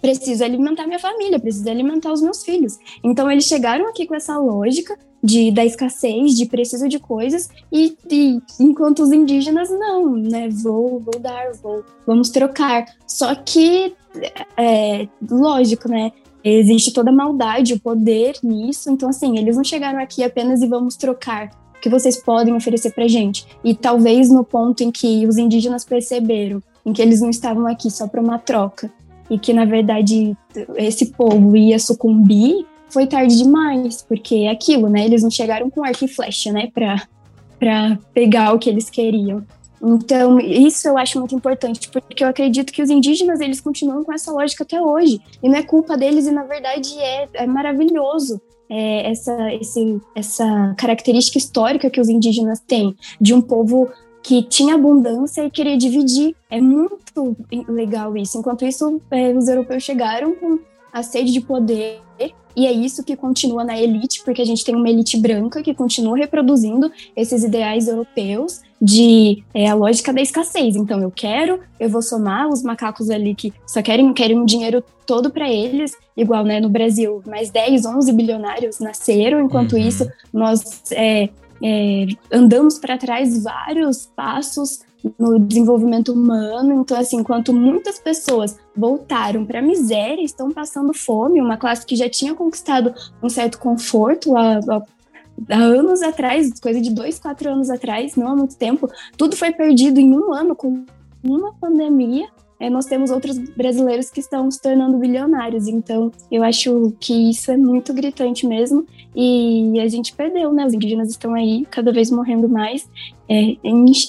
preciso alimentar minha família, preciso alimentar os meus filhos. Então eles chegaram aqui com essa lógica de da escassez, de preciso de coisas e, e enquanto os indígenas não, né? Vou, vou dar, vou, vamos trocar. Só que é, lógico, né? Existe toda a maldade, o poder nisso. Então, assim, eles não chegaram aqui apenas e vamos trocar que vocês podem oferecer para gente? E talvez no ponto em que os indígenas perceberam em que eles não estavam aqui só para uma troca e que na verdade esse povo ia sucumbir, foi tarde demais, porque é aquilo, né? Eles não chegaram com arco e flecha, né, para para pegar o que eles queriam. Então, isso eu acho muito importante, porque eu acredito que os indígenas, eles continuam com essa lógica até hoje. E não é culpa deles, e na verdade é, é maravilhoso é, essa, esse, essa característica histórica que os indígenas têm, de um povo que tinha abundância e queria dividir. É muito legal isso. Enquanto isso, é, os europeus chegaram com a sede de poder e é isso que continua na elite, porque a gente tem uma elite branca que continua reproduzindo esses ideais europeus de é, a lógica da escassez. Então, eu quero, eu vou somar os macacos ali que só querem, querem um dinheiro todo para eles, igual né, no Brasil, mais 10, 11 bilionários nasceram, enquanto uhum. isso, nós é, é, andamos para trás vários passos no desenvolvimento humano. Então, assim, enquanto muitas pessoas voltaram para a miséria, estão passando fome, uma classe que já tinha conquistado um certo conforto há, há, há anos atrás, coisa de dois, quatro anos atrás, não há muito tempo, tudo foi perdido em um ano com uma pandemia é, nós temos outros brasileiros que estão se tornando bilionários. Então, eu acho que isso é muito gritante mesmo. E a gente perdeu, né? Os indígenas estão aí cada vez morrendo mais, é,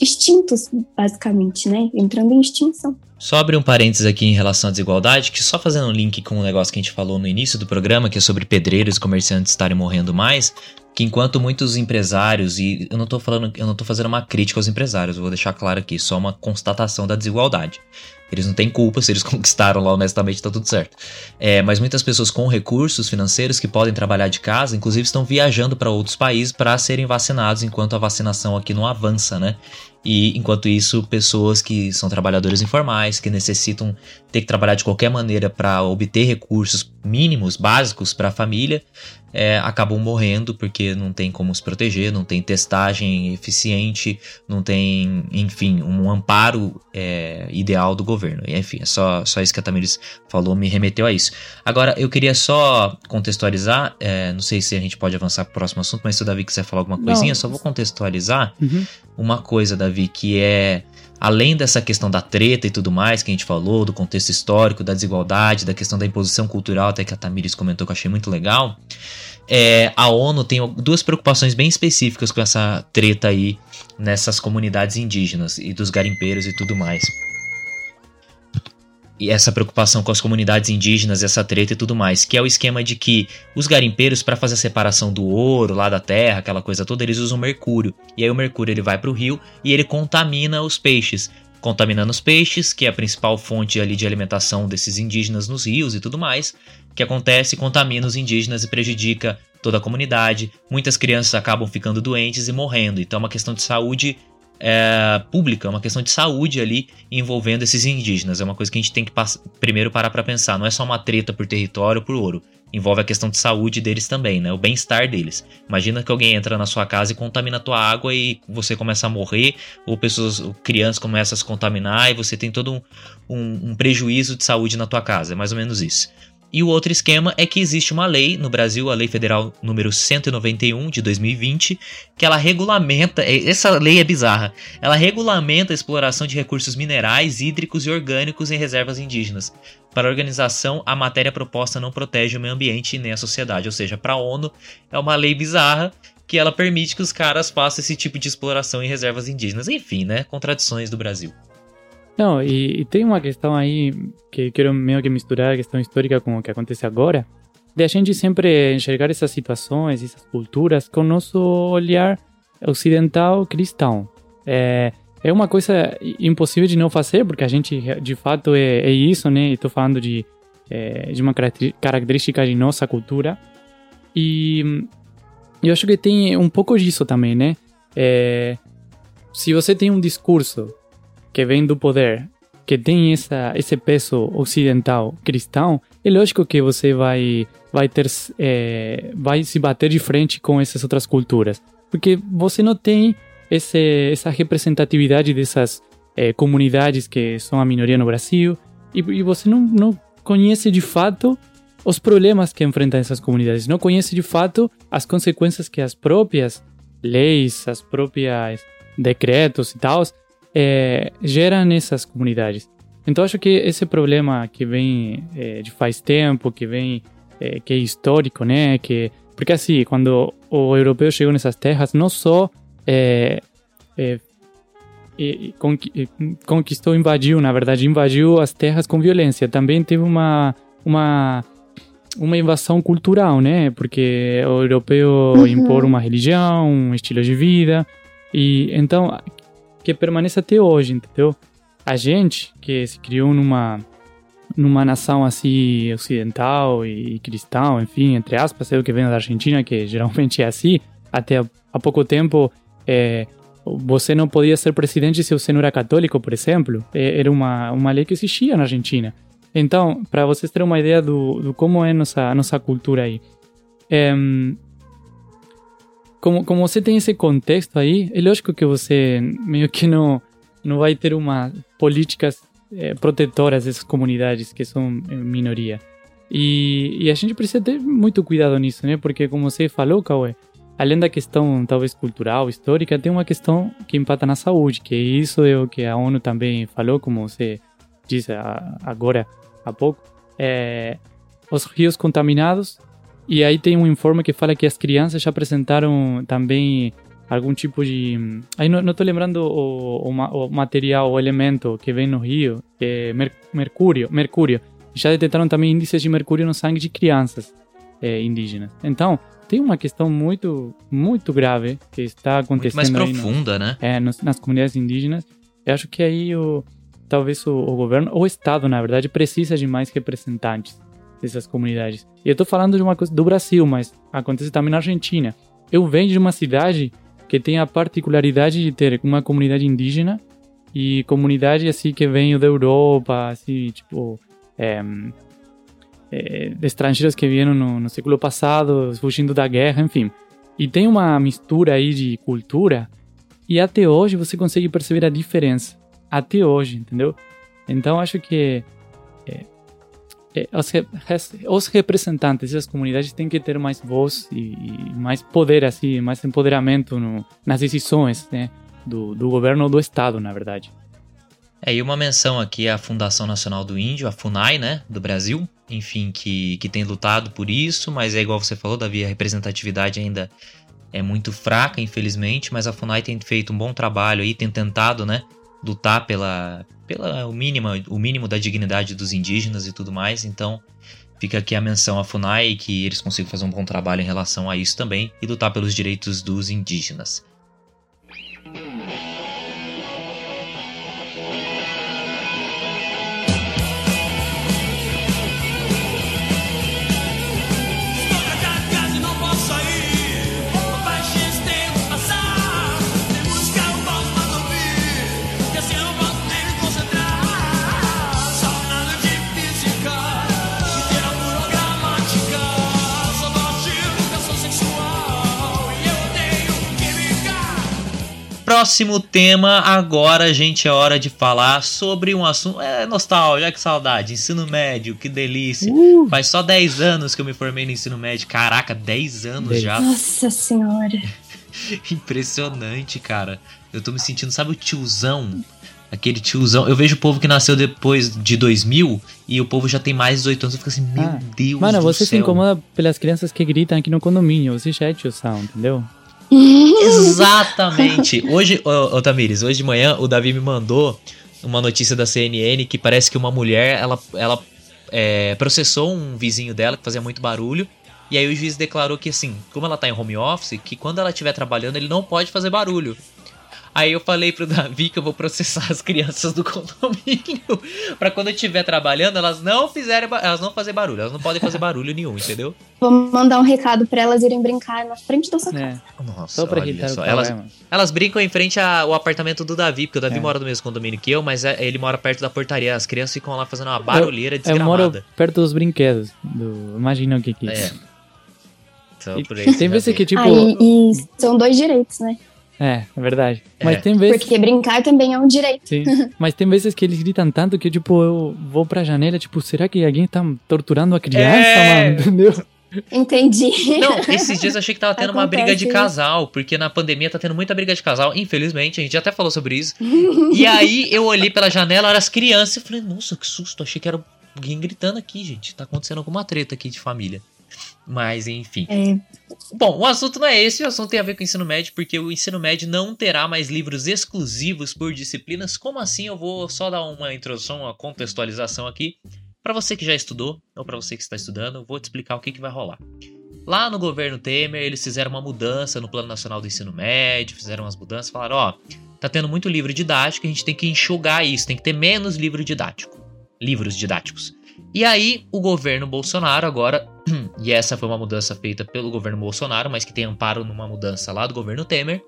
extintos, basicamente, né? Entrando em extinção. Só abrir um parênteses aqui em relação à desigualdade, que só fazendo um link com o um negócio que a gente falou no início do programa, que é sobre pedreiros e comerciantes estarem morrendo mais, que enquanto muitos empresários, e eu não tô falando, eu não tô fazendo uma crítica aos empresários, vou deixar claro aqui, só uma constatação da desigualdade. Eles não têm culpa, se eles <laughs> conquistaram lá honestamente, tá tudo certo. É, mas muitas pessoas com recursos financeiros que podem trabalhar de casa, inclusive estão viajando para outros países para serem vacinados, enquanto a vacinação aqui não avança, né? E enquanto isso, pessoas que são trabalhadores informais, que necessitam ter que trabalhar de qualquer maneira para obter recursos mínimos, básicos para a família, é, acabam morrendo porque não tem como se proteger, não tem testagem eficiente, não tem, enfim, um amparo é, ideal do governo. E, enfim, é só, só isso que a Tamiris falou, me remeteu a isso. Agora, eu queria só contextualizar, é, não sei se a gente pode avançar para o próximo assunto, mas se o Davi quiser falar alguma coisinha, não. só vou contextualizar uhum. uma coisa, Davi, que é além dessa questão da treta e tudo mais que a gente falou, do contexto histórico, da desigualdade, da questão da imposição cultural, até que a Tamires comentou que eu achei muito legal, é, a ONU tem duas preocupações bem específicas com essa treta aí nessas comunidades indígenas e dos garimpeiros e tudo mais e essa preocupação com as comunidades indígenas, essa treta e tudo mais, que é o esquema de que os garimpeiros para fazer a separação do ouro lá da terra, aquela coisa toda, eles usam mercúrio. E aí o mercúrio ele vai para o rio e ele contamina os peixes, contaminando os peixes, que é a principal fonte ali de alimentação desses indígenas nos rios e tudo mais, que acontece, contamina os indígenas e prejudica toda a comunidade. Muitas crianças acabam ficando doentes e morrendo. Então é uma questão de saúde é, pública, uma questão de saúde ali envolvendo esses indígenas. É uma coisa que a gente tem que primeiro parar para pensar. Não é só uma treta por território ou por ouro. Envolve a questão de saúde deles também, né? O bem-estar deles. Imagina que alguém entra na sua casa e contamina a tua água e você começa a morrer, ou pessoas, ou crianças começam a se contaminar e você tem todo um, um, um prejuízo de saúde na tua casa. É mais ou menos isso. E o outro esquema é que existe uma lei no Brasil, a Lei Federal número 191 de 2020, que ela regulamenta, é, essa lei é bizarra, ela regulamenta a exploração de recursos minerais, hídricos e orgânicos em reservas indígenas. Para a organização, a matéria proposta não protege o meio ambiente nem a sociedade, ou seja, para a ONU é uma lei bizarra que ela permite que os caras façam esse tipo de exploração em reservas indígenas. Enfim, né? Contradições do Brasil. Não, e, e, tem uma questão aí que quero meio que misturar a questão histórica com o que acontece agora, de a gente sempre enxergar essas situações, essas culturas com o nosso olhar ocidental cristão. É, é uma coisa impossível de não fazer, porque a gente de fato é, é isso, né? Estou falando de, é, de uma característica de nossa cultura. E eu acho que tem um pouco disso também, né? É, se você tem um discurso que vem do poder, que tem essa, esse peso ocidental cristão, é lógico que você vai, vai, ter, é, vai se bater de frente com essas outras culturas. Porque você não tem esse, essa representatividade dessas é, comunidades que são a minoria no Brasil, e, e você não, não conhece de fato os problemas que enfrentam essas comunidades, não conhece de fato as consequências que as próprias leis, as próprias decretos e tal é, gera nessas comunidades. Então acho que esse problema que vem é, de faz tempo, que vem é, que é histórico, né? Que porque assim quando o europeu chegou nessas terras, não só é, é, conquistou, invadiu, na verdade, invadiu as terras com violência. Também teve uma uma uma invasão cultural, né? Porque o europeu uhum. impor uma religião, um estilo de vida. E então que permanece até hoje, entendeu? A gente, que se criou numa numa nação assim ocidental e cristão, enfim, entre aspas, eu que venho da Argentina, que <laughs> geralmente é assim, até há pouco tempo é, você não podia ser presidente se você não era católico, por exemplo. É, era uma, uma lei que existia na Argentina. Então, para vocês terem uma ideia do, do como é nossa nossa cultura aí. É, como, como você tem esse contexto aí, é lógico que você meio que não, não vai ter uma políticas é, protetoras dessas comunidades que são minoria. E, e, a gente precisa ter muito cuidado nisso, né? Porque como você falou, Cauê, além da questão talvez cultural, histórica, tem uma questão que impacta na saúde, que isso é o que a ONU também falou, como você disse agora há pouco. É, os rios contaminados e aí tem um informe que fala que as crianças já apresentaram também algum tipo de. Aí não, estou lembrando o, o, o, material, o elemento que vem no rio, é mer, mercúrio. Mercúrio. Já detectaram também índices de mercúrio no sangue de crianças é, indígenas. Então, tem uma questão muito, muito grave que está acontecendo. Muito mais profunda, no, né? É, nos, nas comunidades indígenas. Eu acho que aí o, talvez o, o governo, ou o Estado, na verdade, precisa de mais representantes dessas comunidades. E eu estou falando de uma coisa do Brasil, mas acontece também na Argentina. Eu venho de uma cidade que tem a particularidade de ter uma comunidade indígena e comunidade assim que vem da Europa, assim, tipo, é, é, estrangeiros que vieram no, no século passado, fugindo da guerra, enfim. E tem uma mistura aí de cultura e até hoje você consegue perceber a diferença. Até hoje, entendeu? Então acho que é, os, os, representantes das comunidades têm que ter mais voz e, e mais poder, assim, mais empoderamento no, nas decisões né, do, do governo ou do Estado, na verdade. É, e uma menção aqui à Fundação Nacional do Índio, a FUNAI, né, do Brasil, enfim, que, que tem lutado por isso, mas é igual você falou, Davi, a representatividade ainda é muito fraca, infelizmente, mas a FUNAI tem feito um bom trabalho aí, tem tentado, né, lutar pela, pela o, mínimo, o mínimo da dignidade dos indígenas e tudo mais, então fica aqui a menção à FUNAI que eles consigam fazer um bom trabalho em relação a isso também e lutar pelos direitos dos indígenas. Próximo tema, agora, gente, é hora de falar sobre um assunto. É nostálgico, que saudade. Ensino médio, que delícia. Uh. Faz só 10 anos que eu me formei no ensino médio. Caraca, 10 anos já. Nossa senhora. <laughs> Impressionante, cara. Eu tô me sentindo, sabe o tiozão? Aquele tiozão. Eu vejo o povo que nasceu depois de 2000 e o povo já tem mais de 18 anos. Eu fico assim, meu ah. Deus Mano, do você céu. se incomoda pelas crianças que gritam aqui no condomínio. Você já é tiozão, entendeu? <laughs> Exatamente. Hoje, ô, hoje de manhã o Davi me mandou uma notícia da CNN que parece que uma mulher, ela, ela é, processou um vizinho dela que fazia muito barulho. E aí o juiz declarou que assim, como ela tá em home office, que quando ela estiver trabalhando ele não pode fazer barulho. Aí eu falei pro Davi que eu vou processar as crianças do condomínio <laughs> para quando eu estiver trabalhando, elas não fizerem, elas não fazer barulho, elas não podem fazer barulho nenhum, entendeu? Vou mandar um recado para elas irem brincar na frente da sua é. casa. Nossa, só pra olha só. Elas, elas brincam em frente ao apartamento do Davi, porque o Davi é. mora no mesmo condomínio que eu, mas é, ele mora perto da portaria. As crianças ficam lá fazendo uma barulheira desgramada. Eu moro perto dos brinquedos. Do... Imagina o que que é. é. Então, por aí, tem vezes que, tipo... Aí, e são dois direitos, né? É, é verdade. Mas é. tem vezes. Porque brincar também é um direito. Sim. <laughs> Mas tem vezes que eles gritam tanto que, tipo, eu vou pra janela, tipo, será que alguém tá torturando a criança, é... mano? <laughs> Entendeu? Entendi. Não, esses dias eu achei que tava tendo Acontece uma briga de casal, porque na pandemia tá tendo muita briga de casal, infelizmente, a gente até falou sobre isso. e aí eu olhei pela janela, eram as crianças, e falei, nossa, que susto, achei que era alguém gritando aqui, gente. Tá acontecendo alguma treta aqui de família. Mas, enfim. É. Bom, o assunto não é esse, o assunto tem a ver com o ensino médio, porque o ensino médio não terá mais livros exclusivos por disciplinas. Como assim? Eu vou só dar uma introdução, uma contextualização aqui. Para você que já estudou, ou para você que está estudando, eu vou te explicar o que, que vai rolar. Lá no governo Temer, eles fizeram uma mudança no Plano Nacional do Ensino Médio, fizeram umas mudanças, falaram: ó, tá tendo muito livro didático, a gente tem que enxugar isso, tem que ter menos livro didático. Livros didáticos. E aí, o governo Bolsonaro agora, <clears throat> e essa foi uma mudança feita pelo governo Bolsonaro, mas que tem amparo numa mudança lá do governo Temer,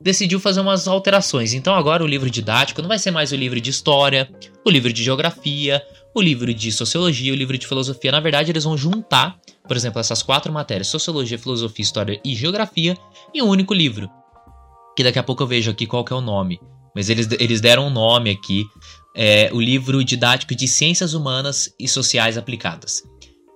decidiu fazer umas alterações. Então agora o livro didático não vai ser mais o livro de história, o livro de geografia, o livro de sociologia, o livro de filosofia. Na verdade, eles vão juntar, por exemplo, essas quatro matérias: sociologia, filosofia, história e geografia, em um único livro. Que daqui a pouco eu vejo aqui qual que é o nome. Mas eles, eles deram um nome aqui é, o livro didático de Ciências Humanas e Sociais Aplicadas.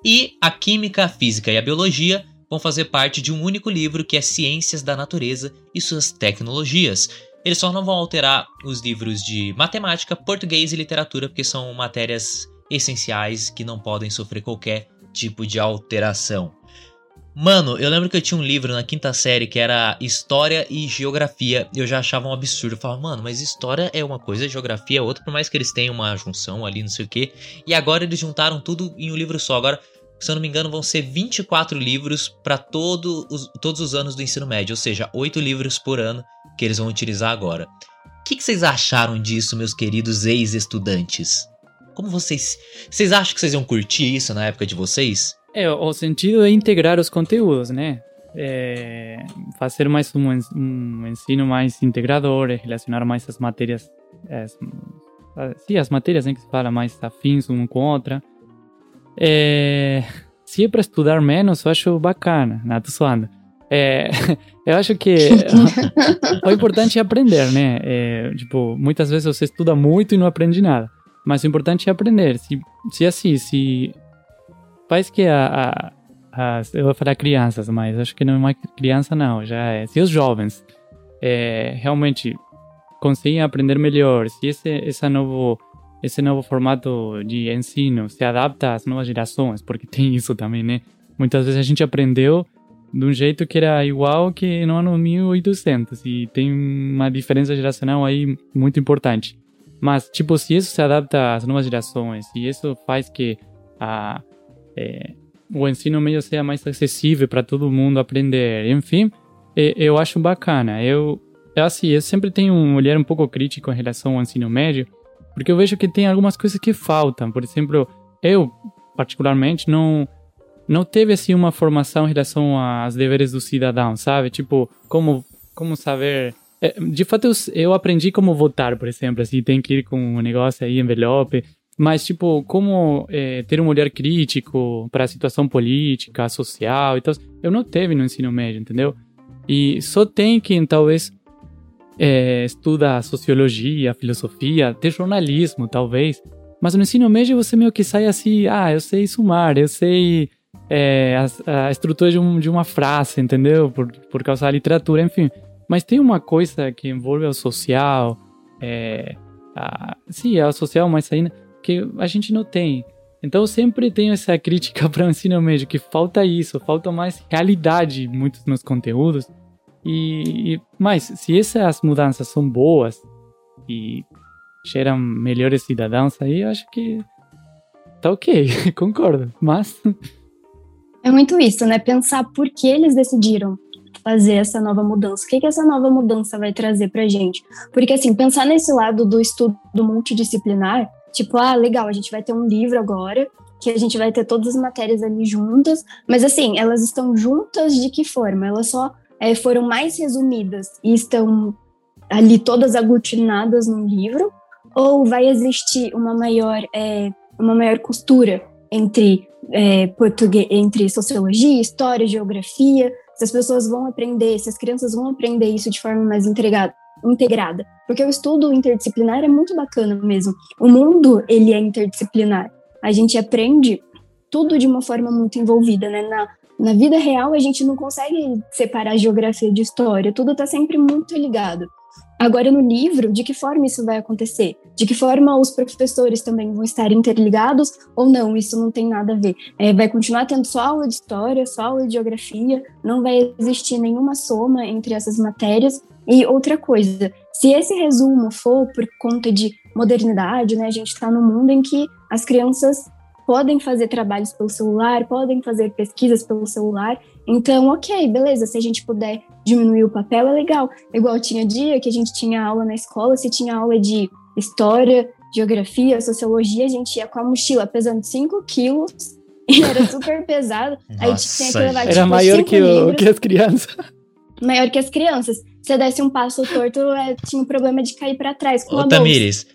E a Química, a Física e a Biologia vão fazer parte de um único livro que é Ciências da Natureza e suas Tecnologias. Eles só não vão alterar os livros de matemática, português e literatura, porque são matérias essenciais que não podem sofrer qualquer tipo de alteração. Mano, eu lembro que eu tinha um livro na quinta série que era História e Geografia. Eu já achava um absurdo. Eu falava, mano, mas história é uma coisa, geografia é outra, por mais que eles tenham uma junção ali, não sei o quê. E agora eles juntaram tudo em um livro só. Agora, se eu não me engano, vão ser 24 livros para todo os, todos os anos do ensino médio. Ou seja, 8 livros por ano que eles vão utilizar agora. O que, que vocês acharam disso, meus queridos ex-estudantes? Como vocês. Vocês acham que vocês iam curtir isso na época de vocês? É, o sentido é integrar os conteúdos, né? É, fazer mais um, um, ensino mais integrador, relacionar mais as matérias, as, sim, as matérias em que se fala mais afins uma com outra. é, se é para estudar menos, eu acho bacana. Não, tô suando. É, <laughs> eu acho que <laughs> o importante é aprender, né? É, tipo, muitas vezes você estuda muito e não aprende nada. Mas o importante é aprender. Se, se assim, se faz que a, a, a, eu vou falar crianças, mas acho que não é mais criança não, já é. Se os jovens é, realmente conseguem aprender melhor, se esse, esse novo esse novo formato de ensino se adapta às novas gerações, porque <laughs> tem isso também, né? Muitas vezes a gente aprendeu de um jeito que era igual que no ano 1800 e tem uma diferença geracional aí muito importante. Mas, tipo, se isso se adapta às novas gerações, e isso faz que a, é, o ensino meio seja mais acessível para todo mundo aprender, enfim, é, eu acho bacana. Eu, é assim, eu sempre tenho um olhar um pouco crítico em relação ao ensino médio, porque eu vejo que tem algumas coisas que faltam. Por exemplo, eu, particularmente, não não teve assim uma formação em relação aos deveres do cidadão, sabe? Tipo, como como saber é, de fato eu, eu, aprendi como votar, por exemplo, assim, tem que ir com um negócio aí, envelope, mas tipo, como é, ter um olhar crítico para a situação política, social e tal, eu não teve no ensino médio, entendeu? E só tem quem talvez é, estuda sociologia, filosofia, até jornalismo, talvez, mas no ensino médio você meio que sai assim, ah, eu sei sumar, eu sei é, a, a, estrutura de, um, de, uma frase, entendeu? Por, por causa da literatura, enfim. Mas tem uma coisa que envolve o social, é, a, sim, é o social, mas ainda que a gente não tem. Então eu sempre tenho essa <laughs> crítica para o ensino médio, que falta isso, falta mais realidade em muitos nos conteúdos. E, e mas se essas mudanças são boas e geram melhores cidadãos aí, eu acho que tá ok, <laughs> concordo. Mas é muito isso, né? Pensar por que eles decidiram fazer essa nova mudança. O que, que essa nova mudança vai trazer pra gente? Porque, assim, pensar nesse lado do estudo multidisciplinar, tipo, ah, legal, a gente vai ter um livro agora, que a gente vai ter todas as matérias ali juntas, mas, assim, elas estão juntas de que forma? Elas só é, foram mais resumidas e estão ali todas aglutinadas num livro? Ou vai existir uma maior, é, uma maior costura entre é, português, entre sociologia, história, geografia, se as pessoas vão aprender, se as crianças vão aprender isso de forma mais integrada, integrada. Porque o estudo interdisciplinar é muito bacana mesmo. O mundo, ele é interdisciplinar. A gente aprende tudo de uma forma muito envolvida, né? Na, na vida real, a gente não consegue separar geografia de história, tudo está sempre muito ligado. Agora, no livro, de que forma isso vai acontecer? De que forma os professores também vão estar interligados ou não? Isso não tem nada a ver. É, vai continuar tendo só aula de história, só aula de geografia, não vai existir nenhuma soma entre essas matérias. E outra coisa, se esse resumo for por conta de modernidade, né, a gente está num mundo em que as crianças podem fazer trabalhos pelo celular, podem fazer pesquisas pelo celular, então, ok, beleza, se a gente puder diminuir o papel, é legal. Igual tinha dia que a gente tinha aula na escola, se tinha aula de história, geografia, sociologia, a gente ia com a mochila pesando 5 quilos e era super pesado. Nossa, aí tinha que levar, Era tipo, maior que, o, que as crianças. Maior que as crianças. Se eu desse um passo torto, é, tinha um problema de cair para trás. Com Ô, Tamires,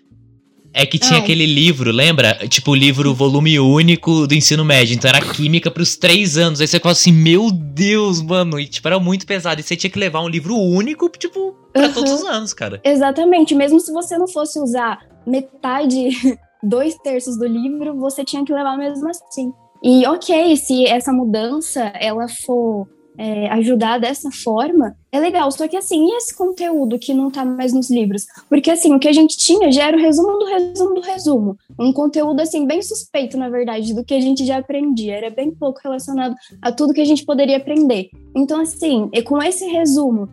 é que tinha Ai. aquele livro, lembra? Tipo, o livro volume único do ensino médio. Então era química pros três anos. Aí você fala assim, meu Deus, mano. E tipo, era muito pesado. E você tinha que levar um livro único, tipo, pra uhum. todos os anos, cara. Exatamente. Mesmo se você não fosse usar metade, <laughs> dois terços do livro, você tinha que levar mesmo assim. E ok, se essa mudança ela for é, ajudar dessa forma, é legal. Só que assim, e esse conteúdo que não tá mais nos livros? Porque assim, o que a gente tinha já era o resumo do resumo do resumo. Um conteúdo assim, bem suspeito, na verdade, do que a gente já aprendia. Era bem pouco relacionado a tudo que a gente poderia aprender. Então, assim, e com esse resumo,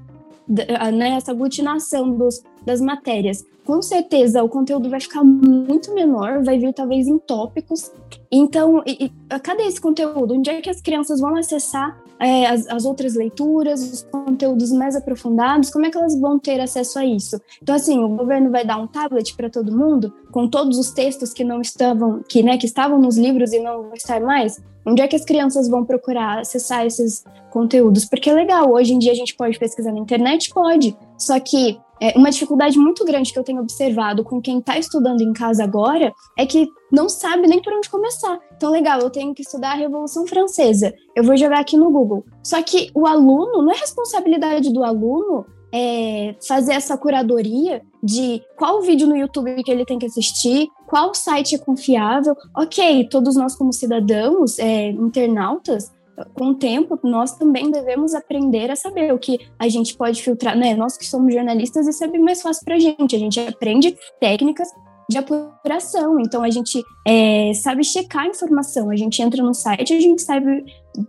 né, essa aglutinação dos, das matérias, com certeza o conteúdo vai ficar muito menor, vai vir talvez em tópicos. Então, e, e, cadê esse conteúdo? Onde é que as crianças vão acessar é, as, as, outras leituras, os conteúdos mais aprofundados? Como é que elas vão ter acesso a isso? Então, assim, o governo vai dar um tablet para todo mundo, com todos os textos que não estavam, que, né, que estavam nos livros e não vão estar mais? Onde é que as crianças vão procurar acessar esses conteúdos? Porque é legal, hoje em dia a gente pode pesquisar na internet? Pode. Só que é, uma dificuldade muito grande que eu tenho observado com quem está estudando em casa agora é que não sabe nem por onde começar. Então, legal, eu tenho que estudar a Revolução Francesa. Eu vou jogar aqui no Google. Só que o aluno, não é responsabilidade do aluno é, fazer essa curadoria de qual vídeo no YouTube que ele tem que assistir, qual site é confiável. Ok, todos nós como cidadãos, é, internautas, com o tempo, nós também devemos aprender a saber o que a gente pode filtrar, né? Nós que somos jornalistas, isso é bem mais fácil para a gente. A gente aprende técnicas de apuração. Então, a gente é, sabe checar a informação. A gente entra no site, a gente sabe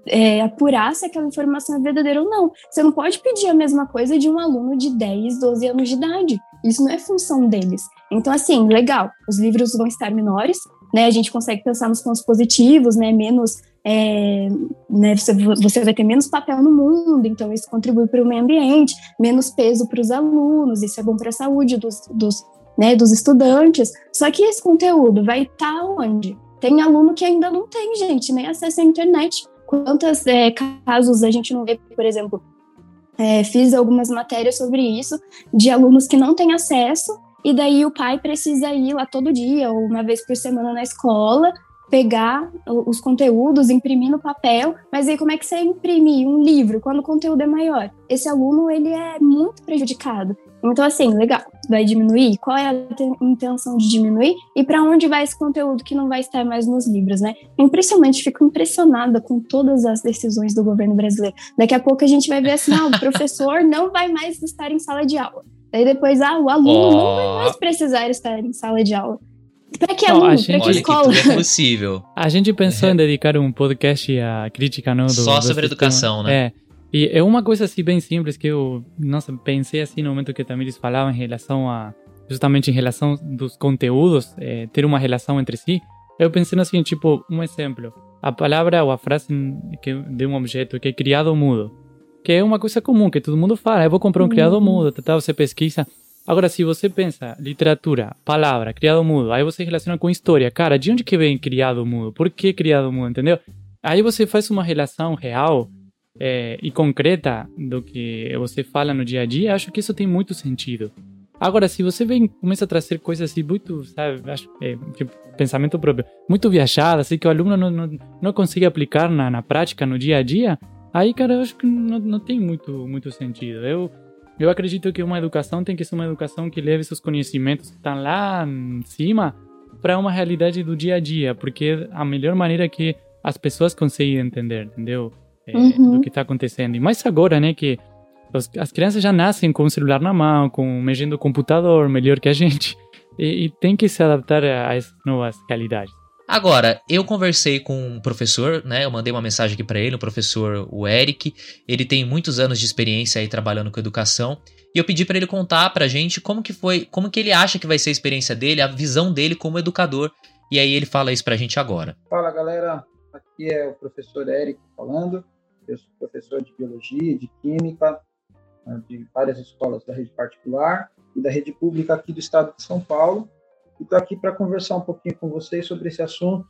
é, apurar se aquela informação é verdadeira ou não. Você não pode pedir a mesma coisa de um aluno de 10, 12 anos de idade. Isso não é função deles. Então, assim, legal, os livros vão estar menores, né? A gente consegue pensar nos pontos positivos, né? Menos é, né, você, você, vai ter menos papel no mundo, então isso contribui para o meio ambiente, menos peso para os alunos, isso é bom para a saúde dos, dos, né, dos estudantes. Só que esse conteúdo vai estar tá onde? Tem aluno que ainda não tem, gente, nem acesso à internet. Quantos é, casos a gente não vê, por exemplo, é, fiz algumas matérias sobre isso, de alunos que não têm acesso, e daí o pai precisa ir lá todo dia, ou uma vez por semana na escola, pegar os conteúdos, imprimir no papel, mas aí como é que você imprimir um livro quando o conteúdo é maior? Esse aluno, ele é muito prejudicado. Então, assim, legal, vai diminuir? Qual é a intenção de diminuir? E para onde vai esse conteúdo que não vai estar mais nos livros, né? Impressionante, fico impressionada com todas as decisões do governo brasileiro. Daqui a pouco a gente vai ver assim, ah, o professor <laughs> não vai mais estar em sala de aula. Daí depois, ah, o aluno oh. não vai mais precisar estar em sala de aula. Pra que aluno? Não, pra que escola? Que é possível. <laughs> A gente pensou é. em dedicar um podcast à crítica, não? Do, Só sobre educação, né? É. E é uma coisa assim bem simples que eu, nossa, pensei assim no momento que também eles falavam em relação a, justamente em relação dos conteúdos, é, ter uma relação entre si. Eu pensei assim, tipo, um exemplo. A palavra ou a frase que, de um objeto que é criado mudo. Que é uma coisa comum, que todo mundo fala. Eu vou comprar um criado uhum. mudo, tá, você pesquisa. Agora, se você pensa literatura, palavra, criado mudo, aí você relaciona com história. Cara, de onde que vem criado mudo? Por que criado mudo, entendeu? Aí você faz uma relação real é, e concreta do que você fala no dia a dia. Acho que isso tem muito sentido. Agora, se você vem começa a trazer coisas assim muito, sabe, acho, é, pensamento próprio, muito viajadas, assim que o aluno não, não, não consegue aplicar na, na prática, no dia a dia, aí, cara, eu acho que não, não tem muito, muito sentido. Eu eu acredito que uma educação tem que ser uma educação que leve seus conhecimentos que estão lá em cima para uma realidade do dia a dia, porque a melhor maneira que as pessoas conseguem entender, entendeu? É, uhum. Do que está acontecendo. E mais agora, né, que os, as crianças já nascem com o celular na mão, com mexendo no computador melhor que a gente, <laughs> e, e tem que se adaptar a, a essas novas realidades. Agora, eu conversei com um professor, né? Eu mandei uma mensagem aqui para ele, o professor o Eric. Ele tem muitos anos de experiência aí trabalhando com educação. E eu pedi para ele contar pra gente como que foi, como que ele acha que vai ser a experiência dele, a visão dele como educador. E aí ele fala isso pra gente agora. Fala, galera. Aqui é o professor Eric falando. Eu sou professor de biologia, de química, né, de várias escolas da rede particular e da rede pública aqui do estado de São Paulo estou aqui para conversar um pouquinho com vocês sobre esse assunto.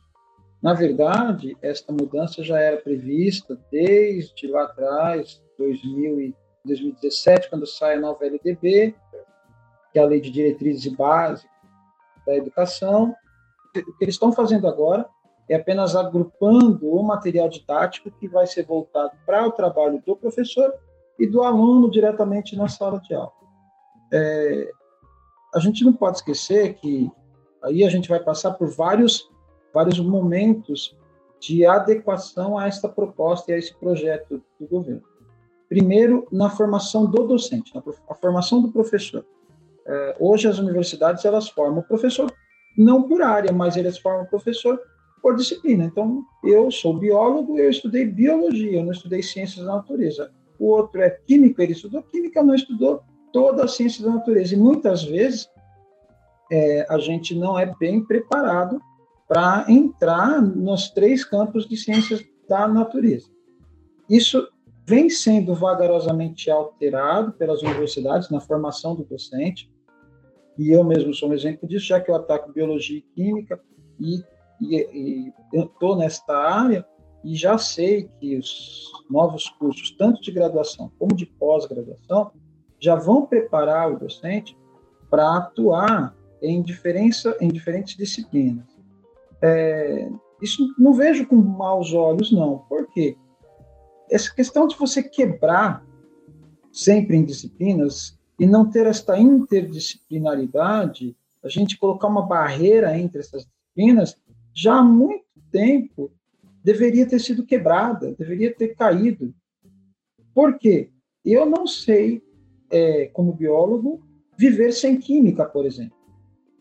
Na verdade, esta mudança já era prevista desde lá atrás, 2000 e 2017, quando sai a nova LDB, que é a Lei de Diretrizes e Bases da Educação. O que eles estão fazendo agora é apenas agrupando o material didático que vai ser voltado para o trabalho do professor e do aluno diretamente na sala de aula. É, a gente não pode esquecer que aí a gente vai passar por vários, vários momentos de adequação a esta proposta e a esse projeto do governo. Primeiro, na formação do docente, na formação do professor. É, hoje as universidades elas formam o professor não por área, mas eles formam o professor por disciplina. Então, eu sou biólogo, eu estudei biologia, eu não estudei ciências da natureza. O outro é químico, ele estudou química, não estudou toda a ciência da natureza. E muitas vezes é, a gente não é bem preparado para entrar nos três campos de ciências da natureza. Isso vem sendo vagarosamente alterado pelas universidades na formação do docente, e eu mesmo sou um exemplo disso, já que eu ataco biologia e química e estou nesta área e já sei que os novos cursos, tanto de graduação como de pós-graduação, já vão preparar o docente para atuar em, diferença, em diferentes disciplinas. É, isso não vejo com maus olhos, não. Por quê? Essa questão de você quebrar sempre em disciplinas e não ter esta interdisciplinaridade, a gente colocar uma barreira entre essas disciplinas, já há muito tempo deveria ter sido quebrada, deveria ter caído. Por quê? Eu não sei, é, como biólogo, viver sem química, por exemplo.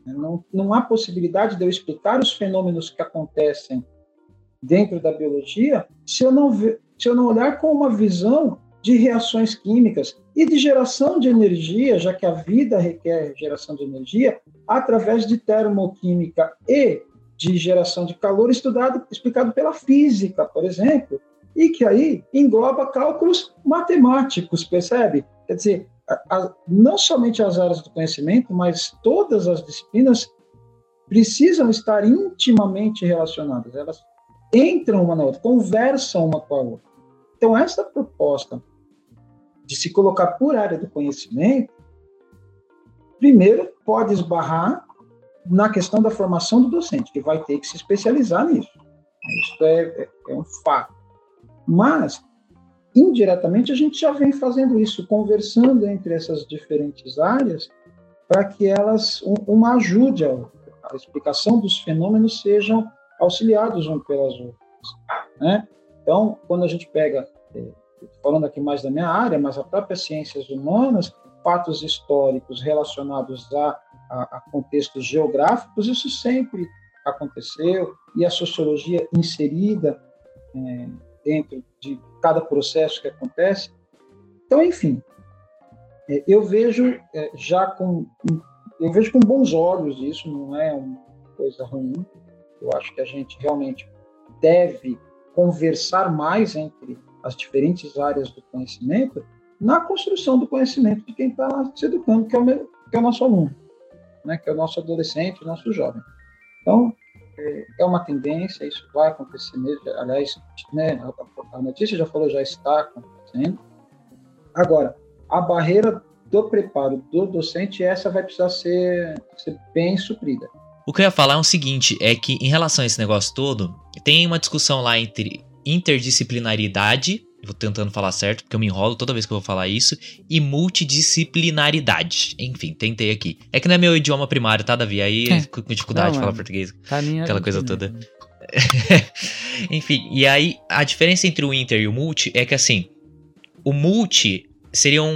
Não, não há possibilidade de eu explicar os fenômenos que acontecem dentro da biologia se eu não, se eu não olhar com uma visão de reações químicas e de geração de energia, já que a vida requer geração de energia, através de termoquímica e de geração de calor estudado, explicado pela física, por exemplo, e que aí engloba cálculos matemáticos, percebe? Quer dizer, a, não somente as áreas do conhecimento, mas todas as disciplinas precisam estar intimamente relacionadas. Elas entram uma na outra, conversam uma com a outra. Então, essa proposta de se colocar por área do conhecimento, primeiro pode esbarrar na questão da formação do docente, que vai ter que se especializar nisso. Isso é, é, é um fato. Mas, indiretamente, a gente já vem fazendo isso, conversando entre essas diferentes áreas, para que elas, uma ajude a, a explicação dos fenômenos sejam auxiliados um pelas outras. Né? Então, quando a gente pega, é, falando aqui mais da minha área, mas a própria ciências humanas, fatos históricos relacionados a, a, a contextos geográficos, isso sempre aconteceu, e a sociologia inserida é, dentro de cada processo que acontece. Então, enfim, é, eu vejo é, já com eu vejo com bons olhos isso, não é uma coisa ruim. Eu acho que a gente realmente deve conversar mais entre as diferentes áreas do conhecimento na construção do conhecimento de quem está se educando, que é, o meu, que é o nosso aluno, né? que é o nosso adolescente, o nosso jovem. Então, é, uma tendência, isso vai acontecer mesmo. Aliás, né, a notícia já falou, já está acontecendo. Agora, a barreira do preparo do docente, essa vai precisar ser, ser bem suprida. O que eu ia falar é o seguinte, é que em relação a esse negócio todo, tem uma discussão lá entre interdisciplinaridade, vou tentando falar certo, porque eu me enrolo toda vez que eu vou falar isso, e multidisciplinaridade. Enfim, tentei aqui. É que não é meu idioma primário, tá, Davi? Aí é. com dificuldade não, de falar português. Tá aquela coisa toda. <laughs> Enfim, e aí a diferença entre o inter e o multi é que assim, o multi seriam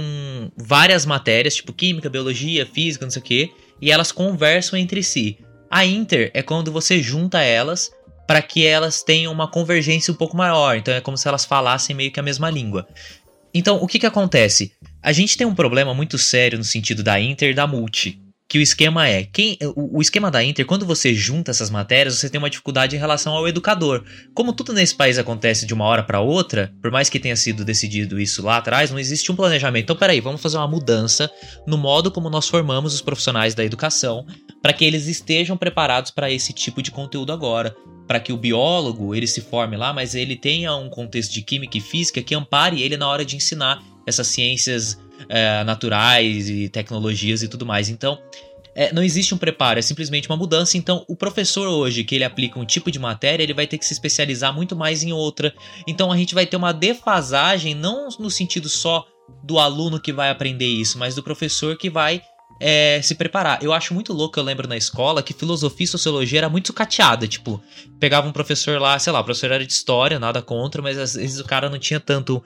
várias matérias, tipo química, biologia, física, não sei o quê, e elas conversam entre si. A inter é quando você junta elas para que elas tenham uma convergência um pouco maior. Então é como se elas falassem meio que a mesma língua. Então o que, que acontece? A gente tem um problema muito sério no sentido da inter e da multi. Que o esquema é, quem, o, o esquema da Inter, quando você junta essas matérias, você tem uma dificuldade em relação ao educador. Como tudo nesse país acontece de uma hora para outra, por mais que tenha sido decidido isso lá atrás, não existe um planejamento. Então, peraí, vamos fazer uma mudança no modo como nós formamos os profissionais da educação para que eles estejam preparados para esse tipo de conteúdo agora para que o biólogo ele se forme lá, mas ele tenha um contexto de química e física que ampare ele na hora de ensinar essas ciências é, naturais e tecnologias e tudo mais. Então, é, não existe um preparo, é simplesmente uma mudança. Então, o professor hoje, que ele aplica um tipo de matéria, ele vai ter que se especializar muito mais em outra. Então, a gente vai ter uma defasagem, não no sentido só do aluno que vai aprender isso, mas do professor que vai é, se preparar. Eu acho muito louco, eu lembro na escola, que filosofia e sociologia era muito sucateada. Tipo, pegava um professor lá, sei lá, o professor era de história, nada contra, mas às vezes o cara não tinha tanto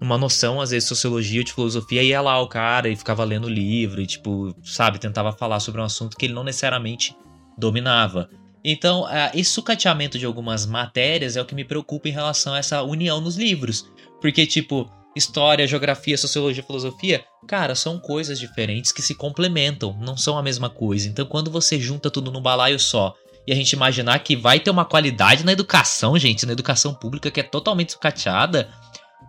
uma noção, às vezes, de sociologia, de filosofia, ia lá o cara e ficava lendo livro e, tipo, sabe, tentava falar sobre um assunto que ele não necessariamente dominava. Então, esse sucateamento de algumas matérias é o que me preocupa em relação a essa união nos livros. Porque, tipo, história, geografia, sociologia, filosofia, cara, são coisas diferentes que se complementam, não são a mesma coisa. Então, quando você junta tudo num balaio só e a gente imaginar que vai ter uma qualidade na educação, gente, na educação pública que é totalmente sucateada,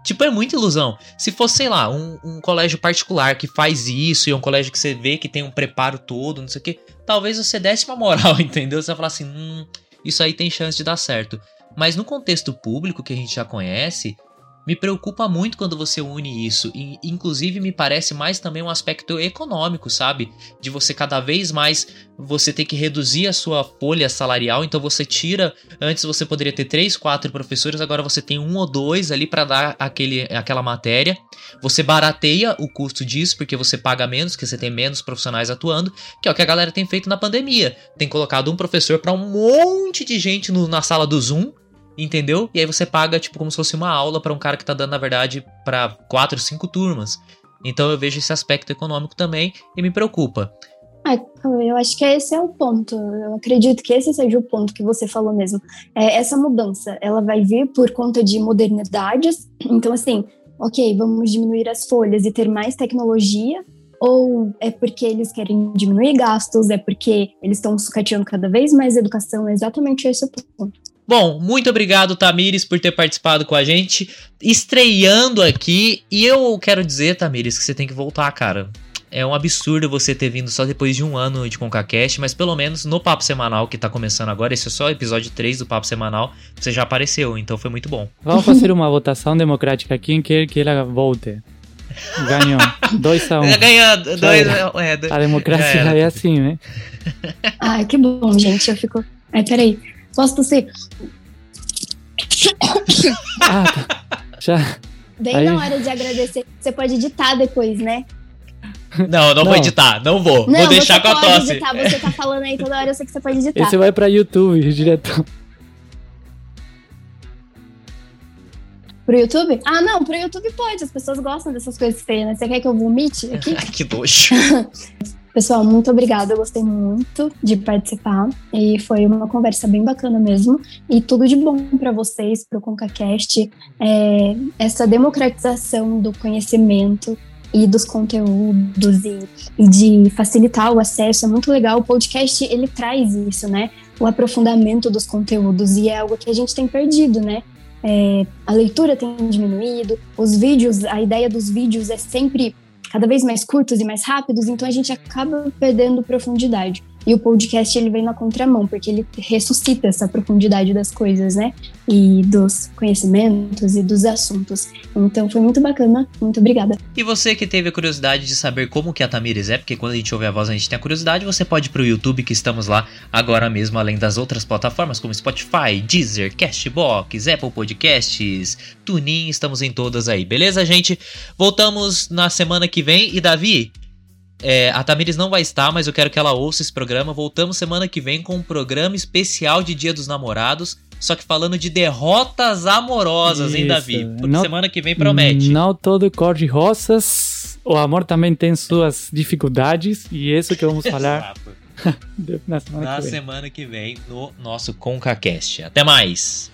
Tipo, é muita ilusão. Se fosse, sei lá, um, um, colégio particular que faz isso e é um colégio que você vê que tem um preparo todo, não sei o quê, talvez você desse uma moral, <laughs> entendeu? Você falar assim, hum, isso aí tem chance de dar certo. Mas no contexto público que a gente já conhece, Me preocupa muito quando você une isso. E, inclusive, me parece mais também um aspecto econômico, sabe? De você cada vez mais você ter que reduzir a sua folha salarial. Então você tira. Antes você poderia ter três, quatro professores, agora você tem um ou dois ali para dar aquele, aquela matéria. Você barateia o custo disso, porque você paga menos, que você tem menos profissionais atuando, que é o que a galera tem feito na pandemia. Tem colocado um professor para um monte de gente no, na sala do Zoom entendeu? E aí você paga, tipo, como se fosse uma aula para um cara que tá dando, na verdade, para quatro, cinco turmas. Então eu vejo esse aspecto econômico também e me preocupa. Ah, eu acho que esse é o ponto. Eu acredito que esse seja o ponto que você falou mesmo. É, essa mudança, ela vai vir por conta de modernidades. Então, assim, ok, vamos diminuir as folhas e ter mais tecnologia, ou é porque eles querem diminuir gastos, é porque eles estão sucateando cada vez mais a educação, é exatamente esse o ponto. Bom, muito obrigado, Tamires, por ter participado com a gente, estreando aqui. E eu quero dizer, Tamires, que você tem que voltar, cara. É um absurdo você ter vindo só depois de um ano de ConcaCast, mas pelo menos no Papo Semanal, que tá começando agora, esse é só o episódio 3 do Papo Semanal, você já apareceu, então foi muito bom. Vamos fazer uma votação democrática. Quem quer que ela volte? Ganhou. 2 a 1 um. <laughs> Ganhou 2 é, A democracia é assim, né? Ai, que bom, gente. Eu fico. Ai, peraí. Posso tossir? Ah, tá. Já. Bem Aí- na hora de agradecer. Você pode editar depois, né? Não, não, vou Não. editar, não vou. Não, vou deixar você com a pode tosse. editar. Você tá falando aí toda hora, eu sei que você pode editar. Esse vai pra YouTube, direto. Pro YouTube? Ah, não, pro YouTube pode. As pessoas gostam dessas coisas feias, né? Você quer que eu vomite aqui? <laughs> que nojo. <laughs> Pessoal, muito obrigada. Eu gostei muito de participar e foi uma conversa bem bacana mesmo. E tudo de bom para vocês, para o ConcaCast. É, essa democratização do conhecimento e dos conteúdos e, e de facilitar o acesso é muito legal. O podcast ele traz isso, né? O aprofundamento dos conteúdos e é algo que a gente tem perdido, né? É, a leitura tem diminuído, os vídeos, a ideia dos vídeos é sempre cada vez mais curtos e mais rápidos, então a gente acaba perdendo profundidade. E o podcast ele vem na contramão, porque ele ressuscita essa profundidade das coisas, né? E dos conhecimentos e dos assuntos. Então foi muito bacana, muito obrigada. E você que teve a curiosidade de saber como que a Tamires é, porque quando a gente ouve a voz a gente tem a curiosidade, você pode ir pro YouTube que estamos lá agora mesmo, além das outras plataformas como Spotify, Deezer, Castbox, Apple Podcasts, TuneIn, estamos em todas aí, beleza, gente? Voltamos na semana que vem e Davi, é, a Tamires não vai estar, mas eu quero que ela ouça esse programa. Voltamos semana que vem com um programa especial de Dia dos Namorados, só que falando de derrotas amorosas, hein, Isso, Davi? Porque não- semana que vem promete. Não todo cor de rosas. O amor também tem suas dificuldades. E é isso que vamos falar <laughs> <laughs> na semana na que vem. semana que vem no nosso ConcaCast. Até mais!